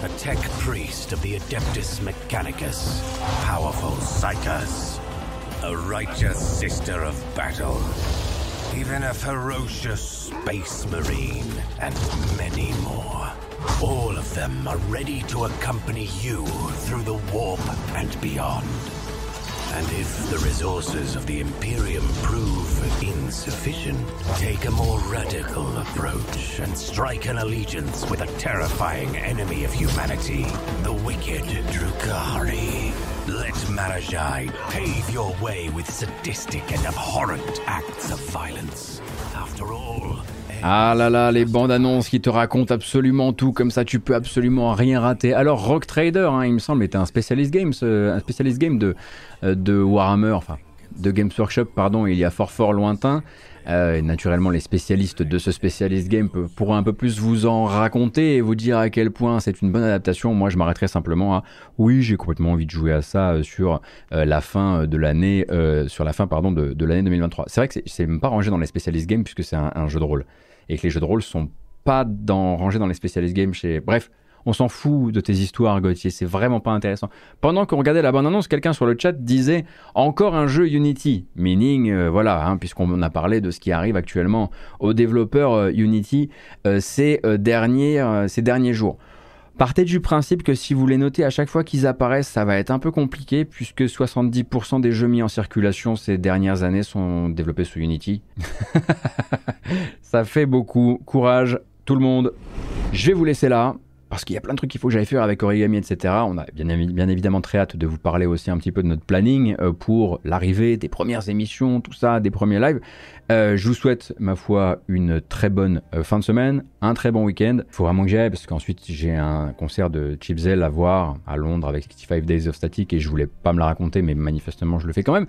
A tech priest of the Adeptus Mechanicus, powerful psychers, a righteous sister of battle, even a ferocious space marine, and many more. All of them are ready to accompany you through the warp and beyond. And if the resources of the Imperium prove insufficient, take a more radical approach and strike an allegiance with a terrifying enemy of humanity, the wicked Drukari. Let Marajai pave your way with sadistic and abhorrent acts of violence. After all, Ah là là, les bandes annonces qui te racontent absolument tout, comme ça tu peux absolument rien rater. Alors Rock Trader, hein, il me semble, était un spécialiste game, un spécialiste game de, euh, de Warhammer, enfin de Games Workshop, pardon, il y a fort fort lointain. Euh, naturellement, les spécialistes de ce spécialiste game pourront un peu plus vous en raconter et vous dire à quel point c'est une bonne adaptation. Moi, je m'arrêterai simplement à oui, j'ai complètement envie de jouer à ça euh, sur euh, la fin de l'année, sur la fin pardon de, l'année 2023. C'est vrai que c'est même pas rangé dans les spécialistes game puisque c'est un, jeu de rôle et que les jeux de rôle sont pas rangés dans les spécialistes game chez. Bref, on s'en fout de tes histoires, Gauthier, c'est vraiment pas intéressant. Pendant qu'on regardait la bande-annonce, quelqu'un sur le chat disait encore un jeu Unity, meaning, euh, voilà, hein, puisqu'on a parlé de ce qui arrive actuellement aux développeurs euh, Unity euh, ces, derniers, ces derniers jours. Partez du principe que si vous les notez à chaque fois qu'ils apparaissent, ça va être un peu compliqué puisque 70% des jeux mis en circulation ces dernières années sont développés sous Unity. ça fait beaucoup. Courage, tout le monde. Je vais vous laisser là parce qu'il y a plein de trucs qu'il faut que j'aille faire avec Origami, etc. On a bien, bien, évidemment très hâte de vous parler aussi un petit peu de notre planning euh, pour l'arrivée des premières émissions, tout ça, des premiers lives. Euh, je vous souhaite, ma foi, une très bonne euh, fin de semaine, un très bon week-end. Il faut vraiment que j'y aille parce qu'ensuite j'ai un concert de Chipzel à voir à Londres avec 65 Days of Static et je voulais pas me la raconter, mais manifestement je le fais quand même.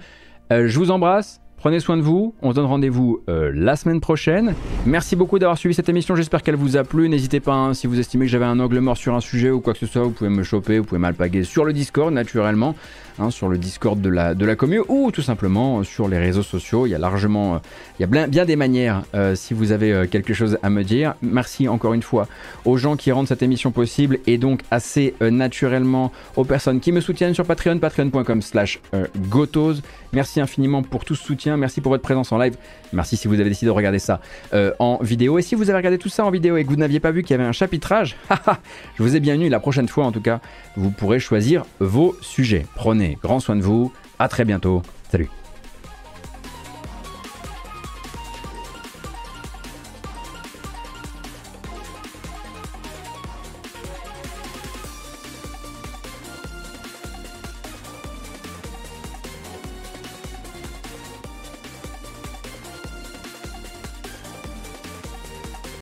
je vous embrasse. Prenez soin de vous, on se donne rendez-vous euh, la semaine prochaine. Merci beaucoup d'avoir suivi cette émission, j'espère qu'elle vous a plu. N'hésitez pas, hein, si vous estimez que j'avais un angle mort sur un sujet ou quoi que ce soit, vous pouvez me choper, vous pouvez m'alpaguer sur le Discord naturellement. Hein, sur le Discord de la, de la commune ou tout simplement euh, sur les réseaux sociaux. Il y a largement, euh, il y a bien, bien des manières si vous avez quelque chose à me dire. Merci encore une fois aux gens qui rendent cette émission possible et donc assez naturellement aux personnes qui me soutiennent sur Patreon, patreon.com slash gotos. Merci infiniment pour tout ce soutien. Merci pour votre présence en live. Merci si vous avez décidé de regarder ça en vidéo. Et si vous avez regardé tout ça en vidéo et que vous n'aviez pas vu qu'il y avait un chapitrage, je vous ai bienvenu. La prochaine fois, en tout cas, vous pourrez choisir vos sujets. Prenez grand soin de vous. À très bientôt. Salut.